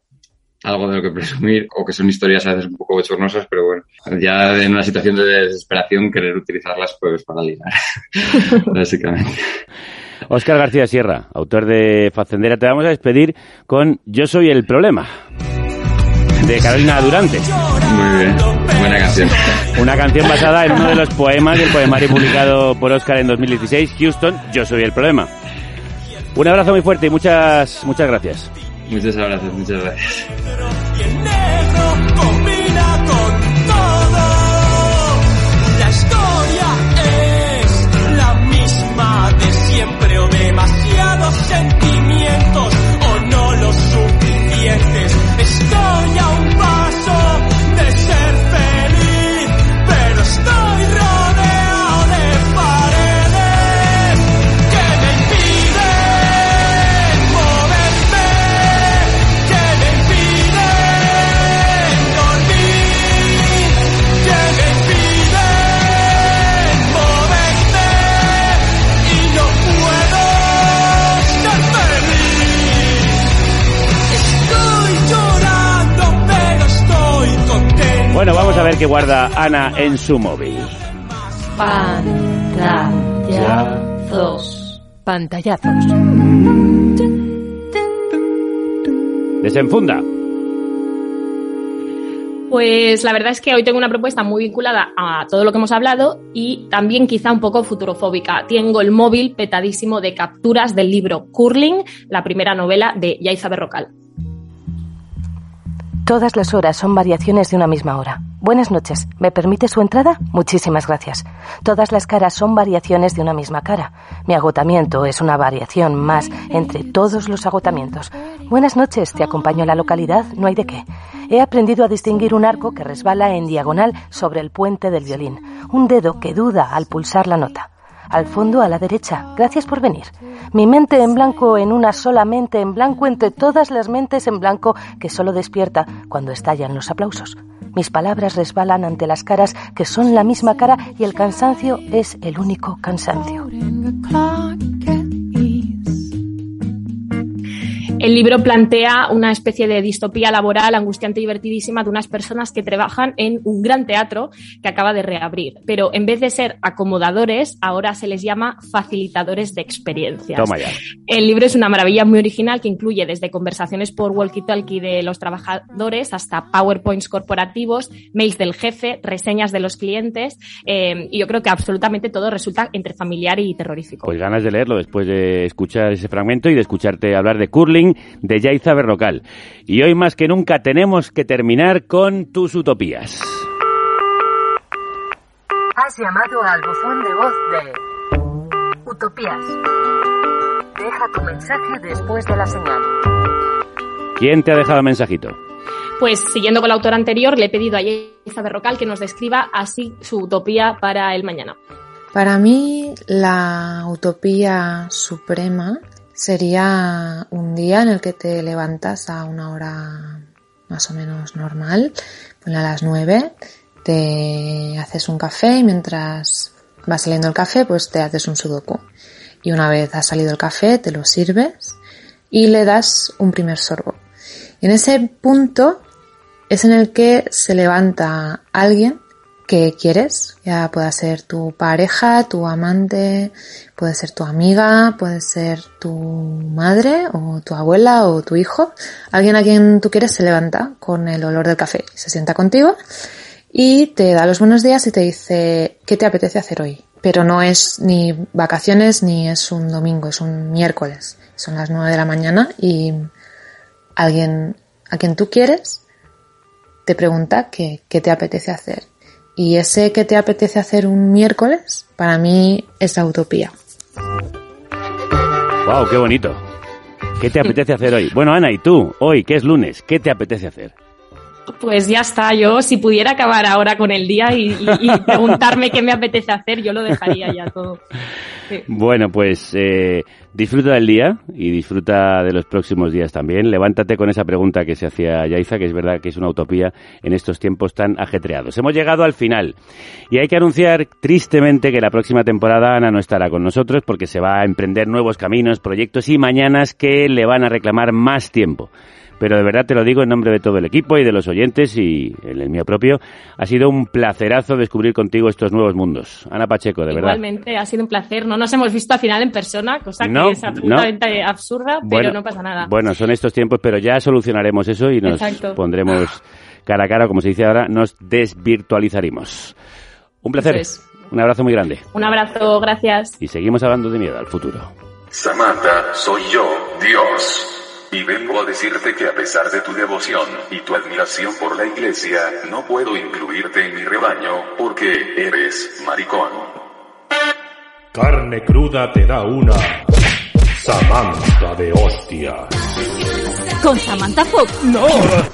algo de lo que presumir o que son historias a veces un poco bochornosas, pero bueno, ya en una situación de desesperación querer utilizarlas pues para ligar, básicamente. Óscar García Sierra, autor de Facendera, te vamos a despedir con Yo soy el problema, de Carolina Durante. Muy bien, buena canción. Una canción basada en uno de los poemas del poemario publicado por Óscar en 2016, Houston, Yo soy el problema. Un abrazo muy fuerte y muchas, muchas gracias. Muchas gracias, muchas gracias. Qué guarda Ana en su móvil. Pantallazos. Pantallazos. Desenfunda. Pues la verdad es que hoy tengo una propuesta muy vinculada a todo lo que hemos hablado y también quizá un poco futurofóbica. Tengo el móvil petadísimo de capturas del libro Curling, la primera novela de Yaiza Berrocal. Todas las horas son variaciones de una misma hora. Buenas noches. ¿Me permite su entrada? Muchísimas gracias. Todas las caras son variaciones de una misma cara. Mi agotamiento es una variación más entre todos los agotamientos. Buenas noches. Te acompaño a la localidad. No hay de qué. He aprendido a distinguir un arco que resbala en diagonal sobre el puente del violín. Un dedo que duda al pulsar la nota. Al fondo, a la derecha. Gracias por venir. Mi mente en blanco en una sola mente en blanco entre todas las mentes en blanco que solo despierta cuando estallan los aplausos. Mis palabras resbalan ante las caras que son la misma cara y el cansancio es el único cansancio. El libro plantea una especie de distopía laboral angustiante y divertidísima de unas personas que trabajan en un gran teatro que acaba de reabrir. Pero en vez de ser acomodadores, ahora se les llama facilitadores de experiencias. Toma ya. El libro es una maravilla muy original que incluye desde conversaciones por walkie-talkie de los trabajadores hasta PowerPoints corporativos, mails del jefe, reseñas de los clientes. eh, y yo creo que absolutamente todo resulta entre familiar y terrorífico. Pues ganas de leerlo después de escuchar ese fragmento y de escucharte hablar de curling de Yaiza Berrocal. Y hoy más que nunca tenemos que terminar con tus utopías. Has llamado al buzón de voz de Utopías. Deja tu mensaje después de la señal. ¿Quién te ha dejado el mensajito? Pues siguiendo con la autora anterior, le he pedido a Yaiza Berrocal que nos describa así su utopía para el mañana. Para mí, la utopía suprema sería un día en el que te levantas a una hora más o menos normal, ponle a las nueve, te haces un café y mientras va saliendo el café, pues te haces un sudoku. Y una vez ha salido el café, te lo sirves y le das un primer sorbo. Y en ese punto es en el que se levanta alguien que quieres, ya pueda ser tu pareja, tu amante, puede ser tu amiga, puede ser tu madre o tu abuela o tu hijo. Alguien a quien tú quieres se levanta con el olor del café, se sienta contigo y te da los buenos días y te dice qué te apetece hacer hoy. Pero no es ni vacaciones ni es un domingo, es un miércoles. Son las 9 de la mañana y alguien a quien tú quieres te pregunta qué, qué te apetece hacer. Y ese que te apetece hacer un miércoles, para mí es la utopía. ¡Wow! ¡Qué bonito! ¿Qué te apetece hacer hoy? Bueno, Ana, ¿y tú? Hoy, que es lunes, ¿qué te apetece hacer? Pues ya está, yo si pudiera acabar ahora con el día y, preguntarme qué me apetece hacer, yo lo dejaría ya todo. Bueno, pues eh, disfruta del día y disfruta de los próximos días también. Levántate con esa pregunta que se hacía Yaiza, que es verdad que es una utopía en estos tiempos tan ajetreados. Hemos llegado al final y hay que anunciar tristemente que la próxima temporada Ana no estará con nosotros porque se va a emprender nuevos caminos, proyectos y mañanas que le van a reclamar más tiempo. Pero de verdad te lo digo en nombre de todo el equipo y de los oyentes y en el mío propio. Ha sido un placerazo descubrir contigo estos nuevos mundos. Ana Pacheco, de verdad. Igualmente, ha sido un placer. No nos hemos visto al final en persona, cosa No, que es absolutamente absurda, pero no pasa nada. Bueno, son estos tiempos, pero ya solucionaremos eso y nos Exacto. pondremos cara a cara, como se dice ahora, nos desvirtualizaremos. Un placer. Un abrazo muy grande. Un abrazo, gracias. Y seguimos hablando de miedo al futuro. Samantha, soy yo, Dios. Y vengo a decirte que a pesar de tu devoción y tu admiración por la iglesia, no puedo incluirte en mi rebaño porque eres maricón. Carne cruda te da una Samantha de hostia. Con Samantha Fox. No,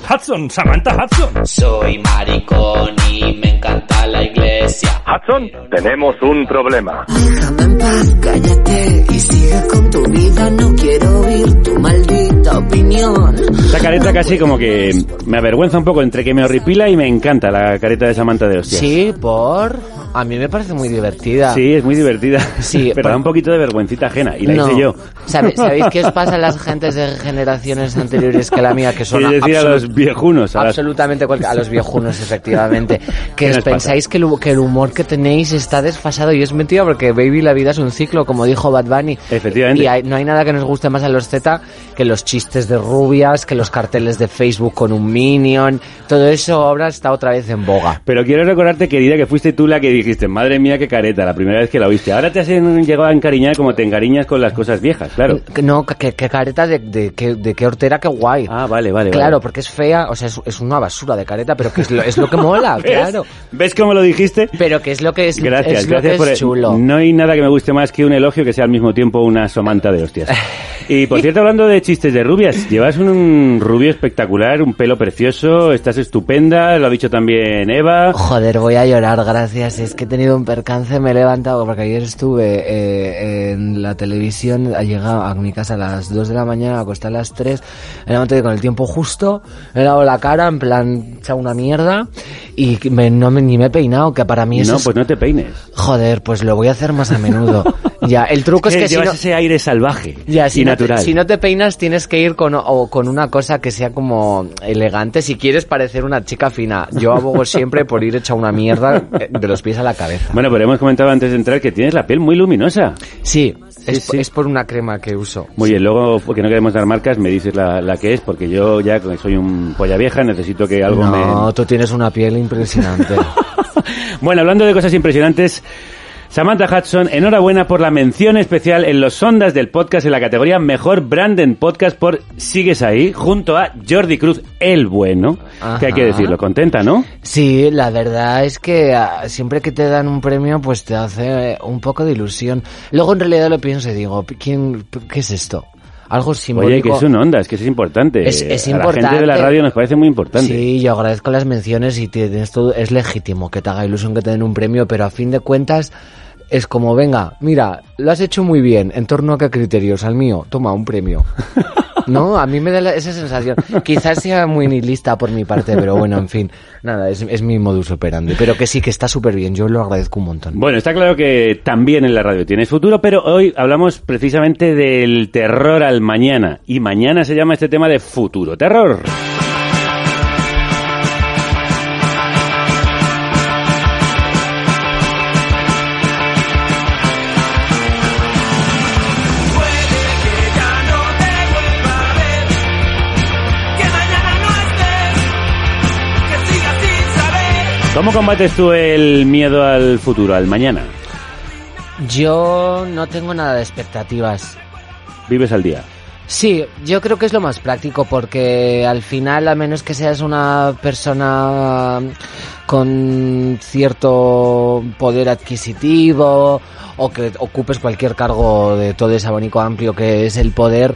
Hudson, Samantha Hudson. Soy maricón y me encanta la iglesia. Hudson, tenemos un problema. Déjame en paz, cállate y sigue con tu vida. No quiero oír tu maldita opinión. Esta careta casi como que me avergüenza un poco entre que me horripila y me encanta la careta de Samantha de hostia. Sí, por... A mí me parece muy divertida. Sí, es muy divertida. Sí, pero por- da un poquito de vergüencita ajena y la No. hice yo. ¿Sabe- ¿Sabéis qué os pasa a las gentes de generaciones anteriores que la mía? Que son decir, a los viejunos. A Absolutamente, a los viejunos, efectivamente. ¿Qué Que pensáis que el, hu- que el humor que tenéis está desfasado y es mentira porque Baby, la vida es un ciclo, como dijo Bad Bunny. Efectivamente. Y hay- no hay nada que nos guste más a los Z que los chistes de rubias, que los carteles de Facebook con un minion. Todo eso ahora está otra vez en boga. Pero quiero recordarte, querida, que fuiste tú la que dijiste, madre mía, qué careta, la primera vez que la oíste. Ahora te has llegado a encariñar como te encariñas con las cosas viejas, claro. Que No, que careta de, de, de qué hortera, qué guay. Ah, vale, vale. Claro, vale. porque es fea, o sea, es, es una basura de careta, pero que es lo, es lo que mola, ¿Ves? claro. ¿Ves cómo lo dijiste? Pero que es lo que es, Gracias, es lo gracias que por el- chulo. No hay nada que me guste más que un elogio que sea al mismo tiempo una somanta de hostias. Y por cierto, hablando de chistes de rubias, llevas un rubio espectacular, un pelo precioso, estás estupenda, lo ha dicho también Eva. Joder, voy a llorar, gracias. Es que he tenido un percance, me he levantado porque ayer estuve eh, en la televisión, he llegado a mi casa a las 2 de la mañana, acosté a las 3, me levanté con el tiempo justo, me he lavado la cara, en plan, echado una mierda, y me- no me, ni me he peinado, que para mí eso No, es- pues no te peines. Joder, pues lo voy a hacer más a menudo. ya, el truco es que, si llevas no... ese aire salvaje Ya, si y no, te, natural. si no te peinas tienes que ir con, o con una cosa que sea como elegante si quieres parecer una chica fina. Yo abogo siempre por ir hecha una mierda eh, de los pies a la cabeza. Bueno, pero hemos comentado antes de entrar que tienes la piel muy luminosa. Sí, es, sí. es por una crema que uso. Muy bien, luego, porque no queremos dar marcas, me dices la, la que es, porque yo ya que soy un polla vieja, necesito que algo me... No, tú tienes una piel impresionante. Bueno, hablando de cosas impresionantes, Samantha Hudson, enhorabuena por la mención especial en los sondas del podcast en la categoría Mejor Brand en Podcast por Sigues ahí, junto a Jordi Cruz, el bueno, que hay que Ajá. decirlo, contenta, ¿no? Sí, la verdad es que ah, siempre que te dan un premio, pues te hace eh, un poco de ilusión. Luego en realidad lo pienso y digo, ¿quién, ¿qué es esto? Algo simbólico. Oye, que es un onda, es que es importante. Es- es a la importante. gente de la radio nos parece muy importante. Sí, yo agradezco las menciones y tienes todo, es legítimo que te haga ilusión que te den un premio, pero a fin de cuentas es como, venga, mira, lo has hecho muy bien, ¿en torno a qué criterios? Al mío, toma un premio. No, a mí me da la- esa sensación. Quizás sea muy nihilista por mi parte, pero bueno, en fin, nada, es, es mi modus operandi. Pero que sí, que está súper bien, yo lo agradezco un montón. Bueno, está claro que también en la radio tienes futuro, pero hoy hablamos precisamente del terror al mañana. Y mañana se llama este tema de futuro terror. ¿Cómo combates tú el miedo al futuro, al mañana? Yo no tengo nada de expectativas. Vives al día. Sí, yo creo que es lo más práctico porque al final, a menos que seas una persona con cierto poder adquisitivo o que ocupes cualquier cargo de todo ese abanico amplio que es el poder,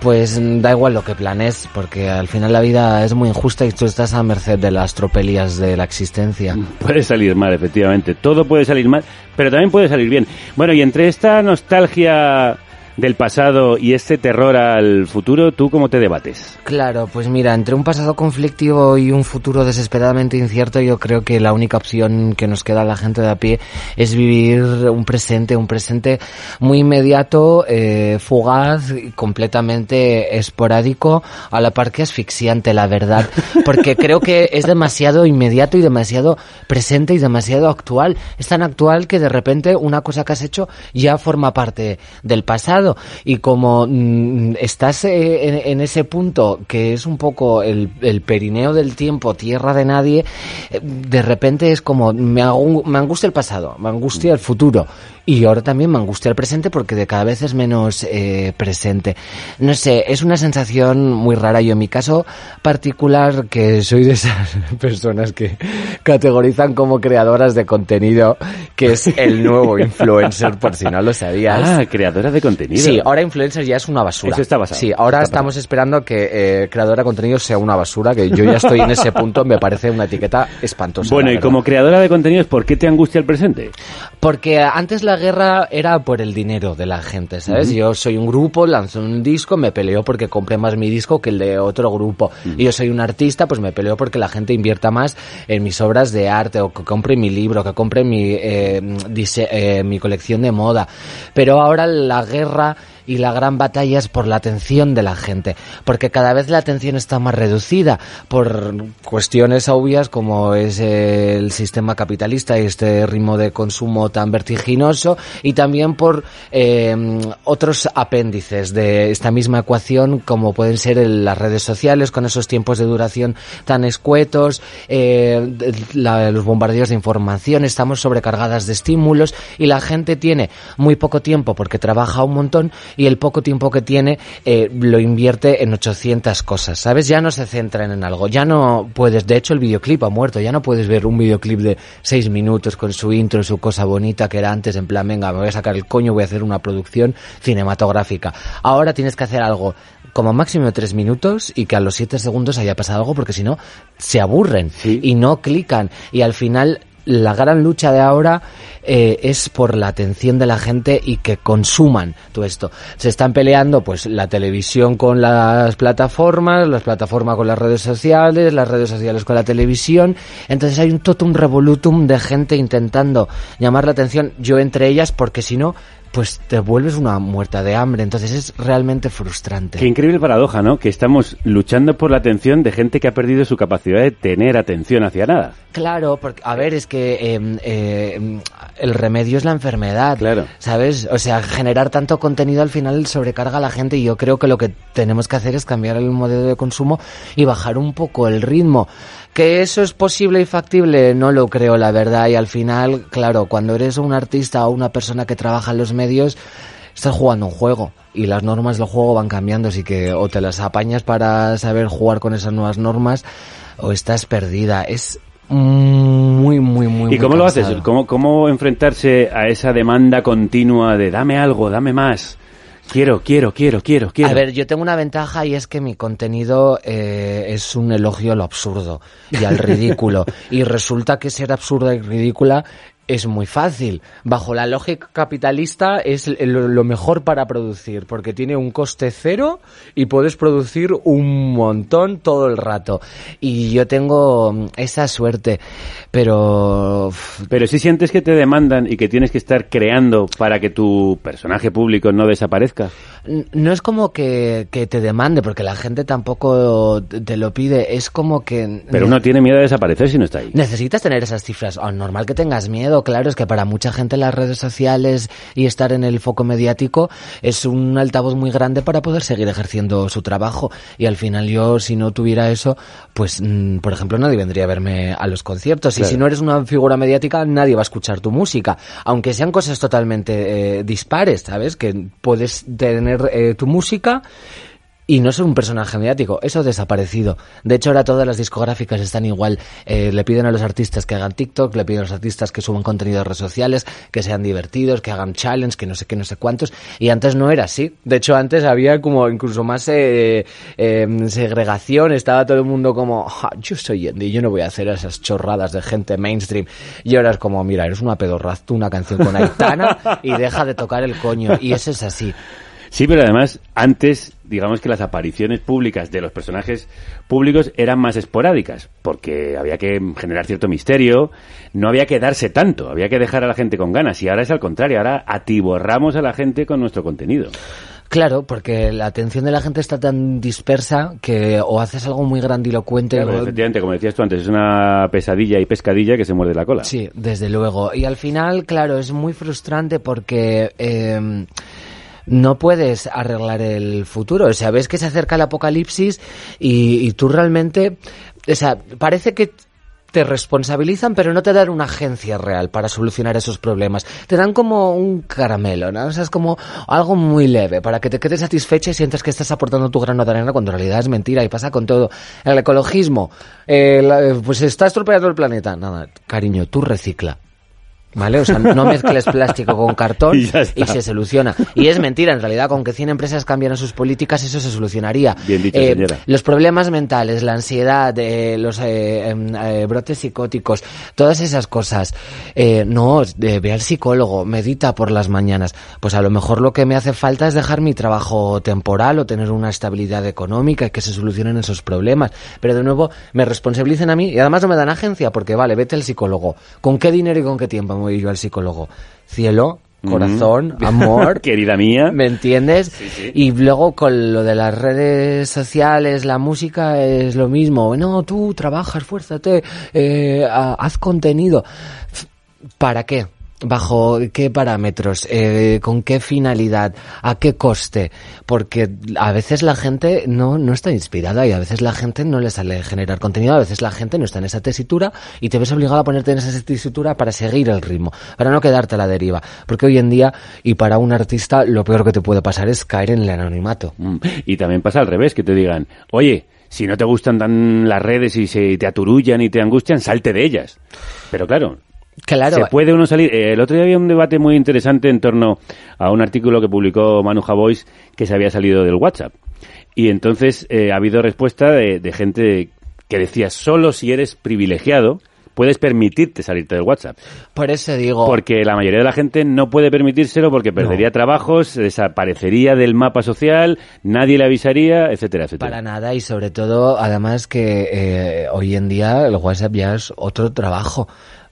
pues da igual lo que planes, porque al final la vida es muy injusta y tú estás a merced de las tropelías de la existencia. Puede salir mal, efectivamente. Todo puede salir mal, pero también puede salir bien. Bueno, y entre esta nostalgia del pasado y este terror al futuro, ¿tú cómo te debates? Claro, pues mira, entre un pasado conflictivo y un futuro desesperadamente incierto, yo creo que la única opción que nos queda a la gente de a pie es vivir un presente, un presente muy inmediato, eh, fugaz y completamente esporádico, a la par que asfixiante, la verdad, porque creo que es demasiado inmediato y demasiado presente y demasiado actual. Es tan actual que de repente una cosa que has hecho ya forma parte del pasado y como mm, estás eh, en, ese punto que es un poco el, perineo del tiempo, tierra de nadie, eh, de repente es como me, me angustia el pasado, me angustia el futuro y ahora también me angustia el presente porque de cada vez es menos eh, presente. No sé, es una sensación muy rara. Yo en mi caso particular, que soy de esas personas que categorizan como creadoras de contenido, que es el nuevo influencer, por si no lo sabías. Ah, creadora de contenido. Sí, ahora influencer ya es una basura. Eso está basado. Sí, ahora Está estamos esperando que eh, creadora de contenido sea una basura, que yo ya estoy en ese punto, me parece una etiqueta espantosa. Bueno, y como creadora de contenidos, ¿por qué te angustia el presente? Porque antes la guerra era por el dinero de la gente, ¿sabes? Yo soy un grupo, lanzo un disco, me peleo porque compre más mi disco que el de otro grupo. Y yo soy un artista, pues me peleo porque la gente invierta más en mis obras de arte o que compre mi libro, que compre mi, eh, dise- eh, mi colección de moda. Pero ahora la guerra y la gran batalla es por la atención de la gente, porque cada vez la atención está más reducida por cuestiones obvias como es el sistema capitalista y este ritmo de consumo tan vertiginoso y también por eh, otros apéndices de esta misma ecuación como pueden ser las redes sociales con esos tiempos de duración tan escuetos, eh, la- los bombardeos de información, estamos sobrecargadas de estímulos y la gente tiene muy poco tiempo porque trabaja un montón y el poco tiempo que tiene eh, lo invierte en 800 cosas, ¿sabes? Ya no se centran en algo, ya no puedes, de hecho el videoclip ha muerto, ya no puedes ver un videoclip de 6 minutos con su intro, su cosa bonita que era antes en plan, venga, me voy a sacar el coño, voy a hacer una producción cinematográfica. Ahora tienes que hacer algo como máximo tres minutos y que a los siete segundos haya pasado algo porque si no se aburren y no clican y al final la gran lucha de ahora eh, es por la atención de la gente y que consuman todo esto. Se están peleando pues la televisión con las plataformas, las plataformas con las redes sociales, las redes sociales con la televisión. Entonces hay un totum revolutum de gente intentando llamar la atención, yo entre ellas, porque si no, pues te vuelves una muerta de hambre. Entonces es realmente frustrante. Qué increíble paradoja, ¿no? Que estamos luchando por la atención de gente que ha perdido su capacidad de tener atención hacia nada. Claro, porque, a ver, es que eh, eh, el remedio es la enfermedad. Claro. ¿Sabes? O sea, generar tanto contenido al final sobrecarga a la gente y yo creo que lo que tenemos que hacer es cambiar el modelo de consumo y bajar un poco el ritmo. Que eso es posible y factible, no lo creo, la verdad. Y al final, claro, cuando eres un artista o una persona que trabaja en los medios, estás jugando un juego y las normas del juego van cambiando, así que o te las apañas para saber jugar con esas nuevas normas o estás perdida. Es muy, muy, muy ¿Y muy cómo lo haces? ¿Cómo, ¿Cómo enfrentarse a esa demanda continua de dame algo, dame más? Quiero, quiero, quiero, quiero, quiero. A ver, yo tengo una ventaja y es que mi contenido eh, es un elogio a lo absurdo y al ridículo. y resulta que ser absurda y ridícula es muy fácil. Bajo la lógica capitalista es lo mejor para producir, porque tiene un coste cero y puedes producir un montón todo el rato. Y yo tengo mm, esa suerte, pero... Pero si sientes que te demandan y que tienes que estar creando para que tu personaje público no desaparezca. No es como que, que te demande, porque la gente tampoco te lo pide. Es como que... Pero uno tiene miedo de desaparecer si no está ahí. Necesitas tener esas cifras. Normal que tengas miedo, claro es que para mucha gente las redes sociales y estar en el foco mediático es un altavoz muy grande para poder seguir ejerciendo su trabajo. Y al final yo, si no tuviera eso, pues, mm, por ejemplo, nadie vendría a verme a los conciertos. Y si no eres una figura mediática, nadie va a escuchar tu música. Aunque sean cosas totalmente eh, dispares, ¿sabes? Que puedes tener eh, tu música y no ser un personaje mediático. Eso ha desaparecido. De hecho, ahora todas las discográficas están igual. Eh, le piden a los artistas que hagan TikTok, le piden a los artistas que suban contenido a redes sociales, que sean divertidos, que hagan challenge, que no sé qué, no sé cuántos. Y antes no era así. De hecho, antes había como incluso más eh, eh, segregación. Estaba todo el mundo como, "Ja, yo soy indie, yo no voy a hacer esas chorradas de gente mainstream. Y ahora es como, mira, eres una pedorraz, tú una canción con Aitana y deja de tocar el coño. Y eso es así. Sí, pero además, antes, digamos que las apariciones públicas de los personajes públicos eran más esporádicas, porque había que generar cierto misterio, no había que darse tanto, había que dejar a la gente con ganas, y ahora es al contrario, ahora atiborramos a la gente con nuestro contenido. Claro, porque la atención de la gente está tan dispersa que o haces algo muy grandilocuente Claro, o- efectivamente, como decías tú antes, es una pesadilla y pescadilla que se muerde la cola. Sí, desde luego. Y al final, claro, es muy frustrante porque eh, no puedes arreglar el futuro. O sea, ves que se acerca el apocalipsis y, y tú realmente, o sea, parece que te responsabilizan, pero no te dan una agencia real para solucionar esos problemas. Te dan como un caramelo, ¿no? O sea, es como algo muy leve para que te quedes satisfecha y sientas que estás aportando tu grano de arena cuando en realidad es mentira y pasa con todo. El ecologismo, eh, la- pues está estropeando el planeta. Nada, cariño, tú recicla. ¿Vale? O sea, no mezcles plástico con cartón Y se soluciona. Y es mentira, en realidad, con que 100 empresas cambiaran sus políticas, eso se solucionaría. Bien dicho, Eh, señora. Los problemas mentales, la ansiedad, eh, los eh, em, eh, brotes psicóticos, todas esas cosas. Eh, no, ve al psicólogo, medita por las mañanas. Pues a lo mejor lo que me hace falta es dejar mi trabajo temporal o tener una estabilidad económica y que se solucionen esos problemas. Pero de nuevo, me responsabilicen a mí y además no me dan agencia porque, vale, vete al psicólogo. ¿Con qué dinero y con qué tiempo yo al psicólogo? Cielo, corazón, Mm. amor. Querida mía. ¿Me entiendes? Y luego con lo de las redes sociales, la música es lo mismo. No, tú trabaja, esfuérzate, eh, ha- haz contenido. ¿Para qué? ¿Bajo qué parámetros? Eh, ¿Con qué finalidad? ¿A qué coste? Porque a veces la gente no, no está inspirada y a veces la gente no le sale generar contenido, a veces la gente no está en esa tesitura y te ves obligado a ponerte en esa tesitura para seguir el ritmo, para no quedarte a la deriva. Porque hoy en día, y para un artista, lo peor que te puede pasar es caer en el anonimato. Mm. Y también pasa al revés, que te digan, oye, si no te gustan tan las redes y se te aturullan y te angustian, salte de ellas. Pero claro, Claro. se puede uno salir. eh, El otro día había un debate muy interesante en torno a un artículo que publicó Manu Javois que se había salido del WhatsApp. Y entonces eh, ha habido respuesta de, de gente que decía, solo si eres privilegiado puedes permitirte salirte del WhatsApp. Por eso digo... Porque la mayoría de la gente no puede permitírselo porque perdería trabajos, desaparecería del mapa social, nadie le avisaría, etcétera, etcétera. Para nada y sobre todo, además que eh, hoy en día el WhatsApp ya es otro trabajo.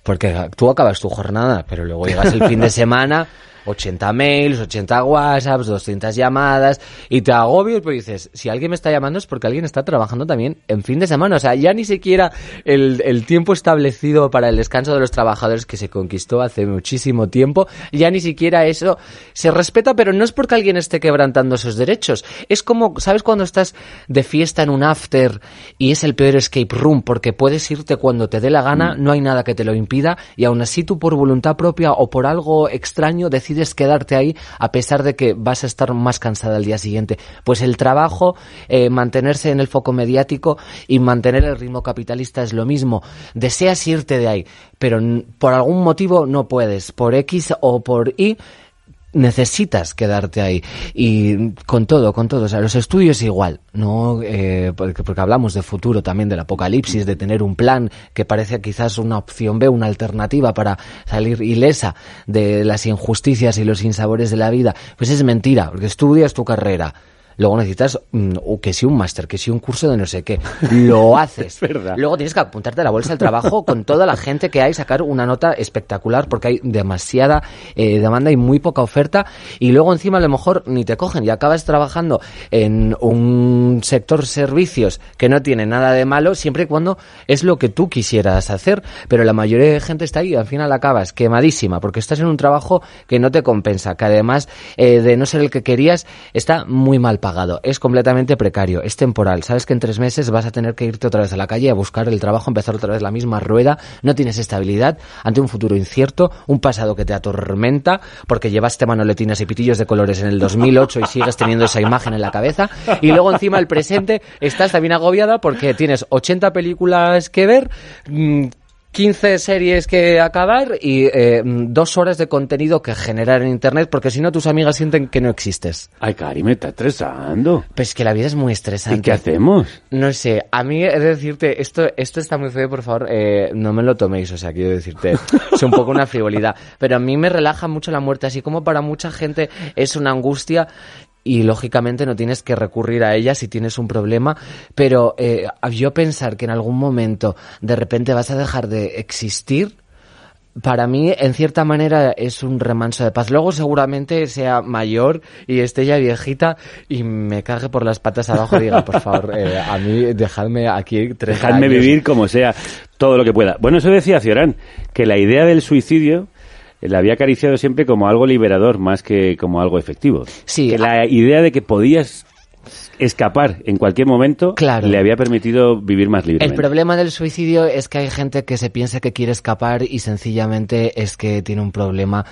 Porque tú acabas tu jornada, pero luego llegas el fin de semana, 80 mails, 80 WhatsApps, 200 llamadas, y te agobias, pues dices, si alguien me está llamando es porque alguien está trabajando también en fin de semana. O sea, ya ni siquiera el, el tiempo establecido para el descanso de los trabajadores que se conquistó hace muchísimo tiempo, ya ni siquiera eso se respeta, pero no es porque alguien esté quebrantando esos derechos. Es como, ¿sabes cuando estás de fiesta en un after y es el peor escape room porque puedes irte cuando te dé la gana, no hay nada que te lo impida y aún así tú por voluntad propia o por algo extraño decides quedarte ahí a pesar de que vas a estar más cansada al día siguiente. Pues el trabajo, eh, mantenerse en el foco mediático y mantener el ritmo capitalista es lo mismo. Deseas irte de ahí, pero por algún motivo no puedes, por X o por Y necesitas quedarte ahí. Y con todo, con todo, o sea, los estudios igual, no eh, porque, porque hablamos de futuro también del apocalipsis, de tener un plan que parece quizás una opción B, una alternativa para salir ilesa de las injusticias y los sinsabores de la vida, pues es mentira, porque estudias tu carrera, Luego necesitas mm, o que si un máster, que si un curso de no sé qué. Lo haces. Luego tienes que apuntarte a la bolsa del trabajo con toda la gente que hay, sacar una nota espectacular porque hay demasiada eh, demanda y muy poca oferta. Y luego encima a lo mejor ni te cogen y acabas trabajando en un sector servicios que no tiene nada de malo siempre y cuando es lo que tú quisieras hacer. Pero la mayoría de gente está ahí y al final acabas quemadísima porque estás en un trabajo que no te compensa, que además eh, de no ser el que querías está muy mal pagado, es completamente precario, es temporal. Sabes que en tres meses vas a tener que irte otra vez a la calle a buscar el trabajo, empezar otra vez la misma rueda, no tienes estabilidad ante un futuro incierto, un pasado que te atormenta porque llevaste manoletinas y pitillos de colores en el 2008 y sigues teniendo esa imagen en la cabeza. Y luego encima el presente estás también agobiada porque tienes 80 películas que ver, mm, 15 series que acabar y eh, dos horas de contenido que generar en internet, porque si no tus amigas sienten que no existes. Ay, Cari, me está estresando. Pues que la vida es muy estresante. ¿Y qué hacemos? No sé, a mí he de decirte, esto, esto está muy feo, por favor, eh, no me lo toméis, o sea, quiero decirte, es un poco una frivolidad, pero a mí me relaja mucho la muerte, así como para mucha gente es una angustia y lógicamente no tienes que recurrir a ella si tienes un problema, pero eh, yo pensar que en algún momento de repente vas a dejar de existir, para mí, en cierta manera, es un remanso de paz. Luego seguramente sea mayor y esté ya viejita y me cague por las patas abajo y diga, por favor, eh, a mí dejadme aquí tres Dejadme años". vivir como sea, todo lo que pueda. Bueno, eso decía Ciorán, que la idea del suicidio la había acariciado siempre como algo liberador más que como algo efectivo. Sí. Que la idea de que podías escapar en cualquier momento le había permitido vivir más El libremente. problema del suicidio es que hay gente que se piensa que quiere escapar y sencillamente es que tiene un problema.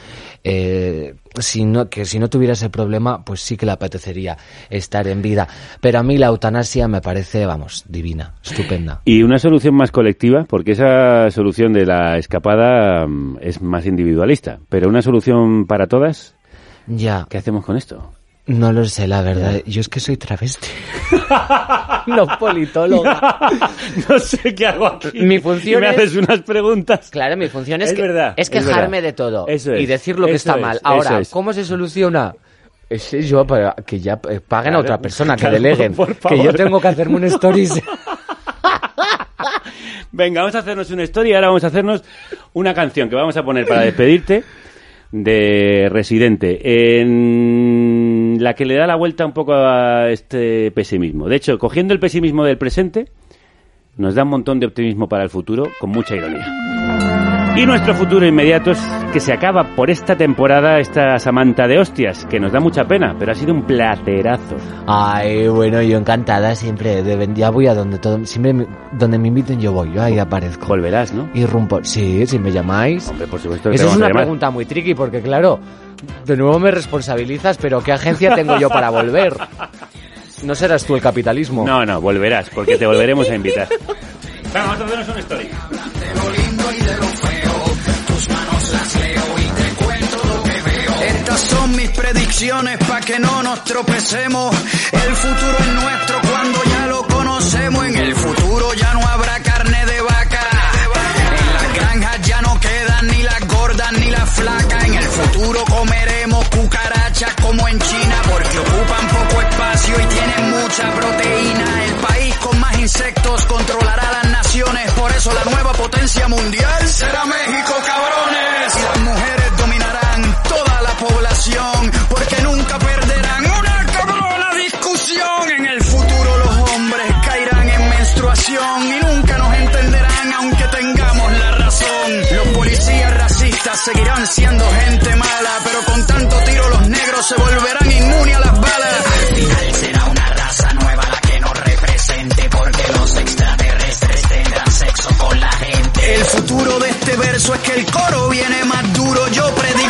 eh, si no, que si no tuviera ese problema, pues sí que le apetecería estar en vida. Pero a mí la eutanasia me parece, vamos, divina, estupenda. Y una solución más colectiva, porque esa solución de la escapada mm, es más individualista, pero una solución para todas, Ya. ¿qué hacemos con esto? No lo sé, la verdad. Yo es que soy travesti. no politóloga. no sé qué hago aquí. Mi función Y me es- haces unas preguntas. Claro, mi función es, Es que- verdad, es quejarme de todo Eso es, y decir lo que eso está es, mal. Ahora. ¿cómo se soluciona? Ese yo para que ya eh, paguen Claro, a otra persona, que deleguen, por que yo tengo que hacerme un stories. Venga, vamos a hacernos una historia y ahora vamos a hacernos una canción que vamos a poner para despedirte de Residente, en la que le da la vuelta un poco a este pesimismo. De hecho, cogiendo el pesimismo del presente, nos da un montón de optimismo para el futuro, con mucha ironía. Y nuestro futuro inmediato es que se acaba por esta temporada esta Samantha de hostias, que nos da mucha pena, pero ha sido un platerazo. Ay, bueno, yo encantada siempre. De, ya voy a donde todo, siempre me- donde me inviten yo voy, yo ahí aparezco. Volverás, ¿no? Y rumpo. Sí, si me llamáis. Hombre, por supuesto Esa es una pregunta muy tricky porque claro, de nuevo me responsabilizas, pero ¿qué agencia tengo yo para volver? No serás tú el capitalismo. No, no, volverás, porque te volveremos a invitar. Vamos a hacernos una historia. Son mis predicciones pa' que no nos tropecemos. El futuro es nuestro cuando ya lo conocemos. En el futuro ya no habrá carne de vaca. En las granjas ya no quedan ni las gordas ni las flacas. En el futuro comeremos cucarachas como en China porque ocupan poco espacio y tienen mucha proteína. El país con más insectos controlará las naciones. Por eso la nueva potencia mundial será seguirán siendo gente mala, pero con tanto tiro los negros se volverán inmunes a las balas. Al final será una raza nueva la que nos represente porque los extraterrestres tendrán sexo con la gente. El futuro de este verso es que el coro viene más duro. Yo predigo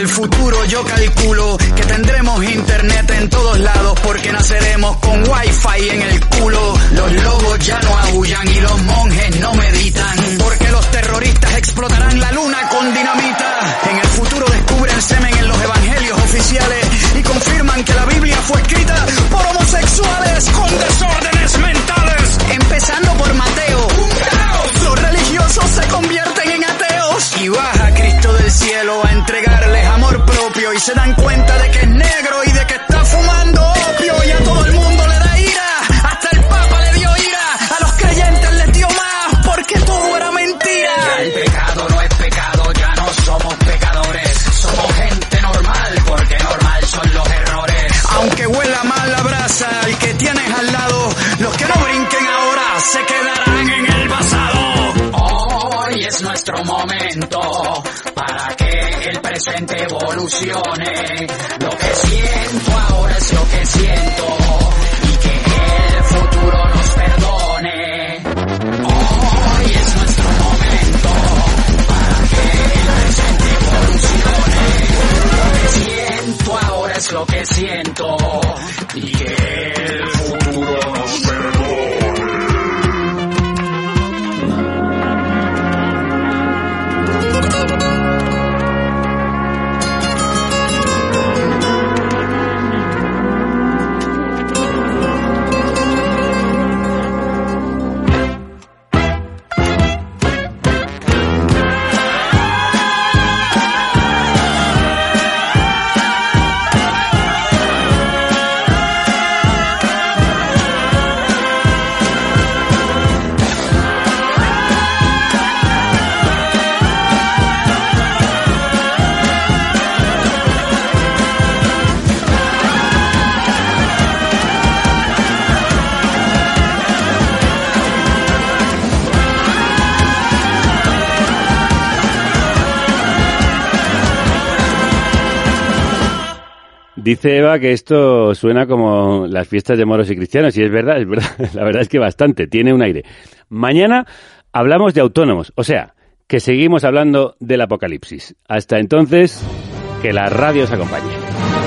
el futuro yo calculo que tendremos internet en todos lados porque naceremos con wifi en el culo. Los lobos ya no aullan y los monjes no meditan porque los terroristas explotarán la luna con dinamita. En el futuro descubren semen en los evangelios oficiales y confirman que la Biblia fue escrita por homosexuales con desórdenes mentales. Empezando por Mateo. Se dan cuenta de que es Lo que siento ahora es lo que siento y que el futuro nos perdone. Hoy es nuestro momento para que el presente evolucione. Lo que siento ahora es lo que siento y que Dice Eva que esto suena como las fiestas de moros y cristianos, y es verdad, es verdad, la verdad es que bastante, tiene un aire. Mañana hablamos de autónomos, o sea, que seguimos hablando del apocalipsis. Hasta entonces, que la radio os acompañe.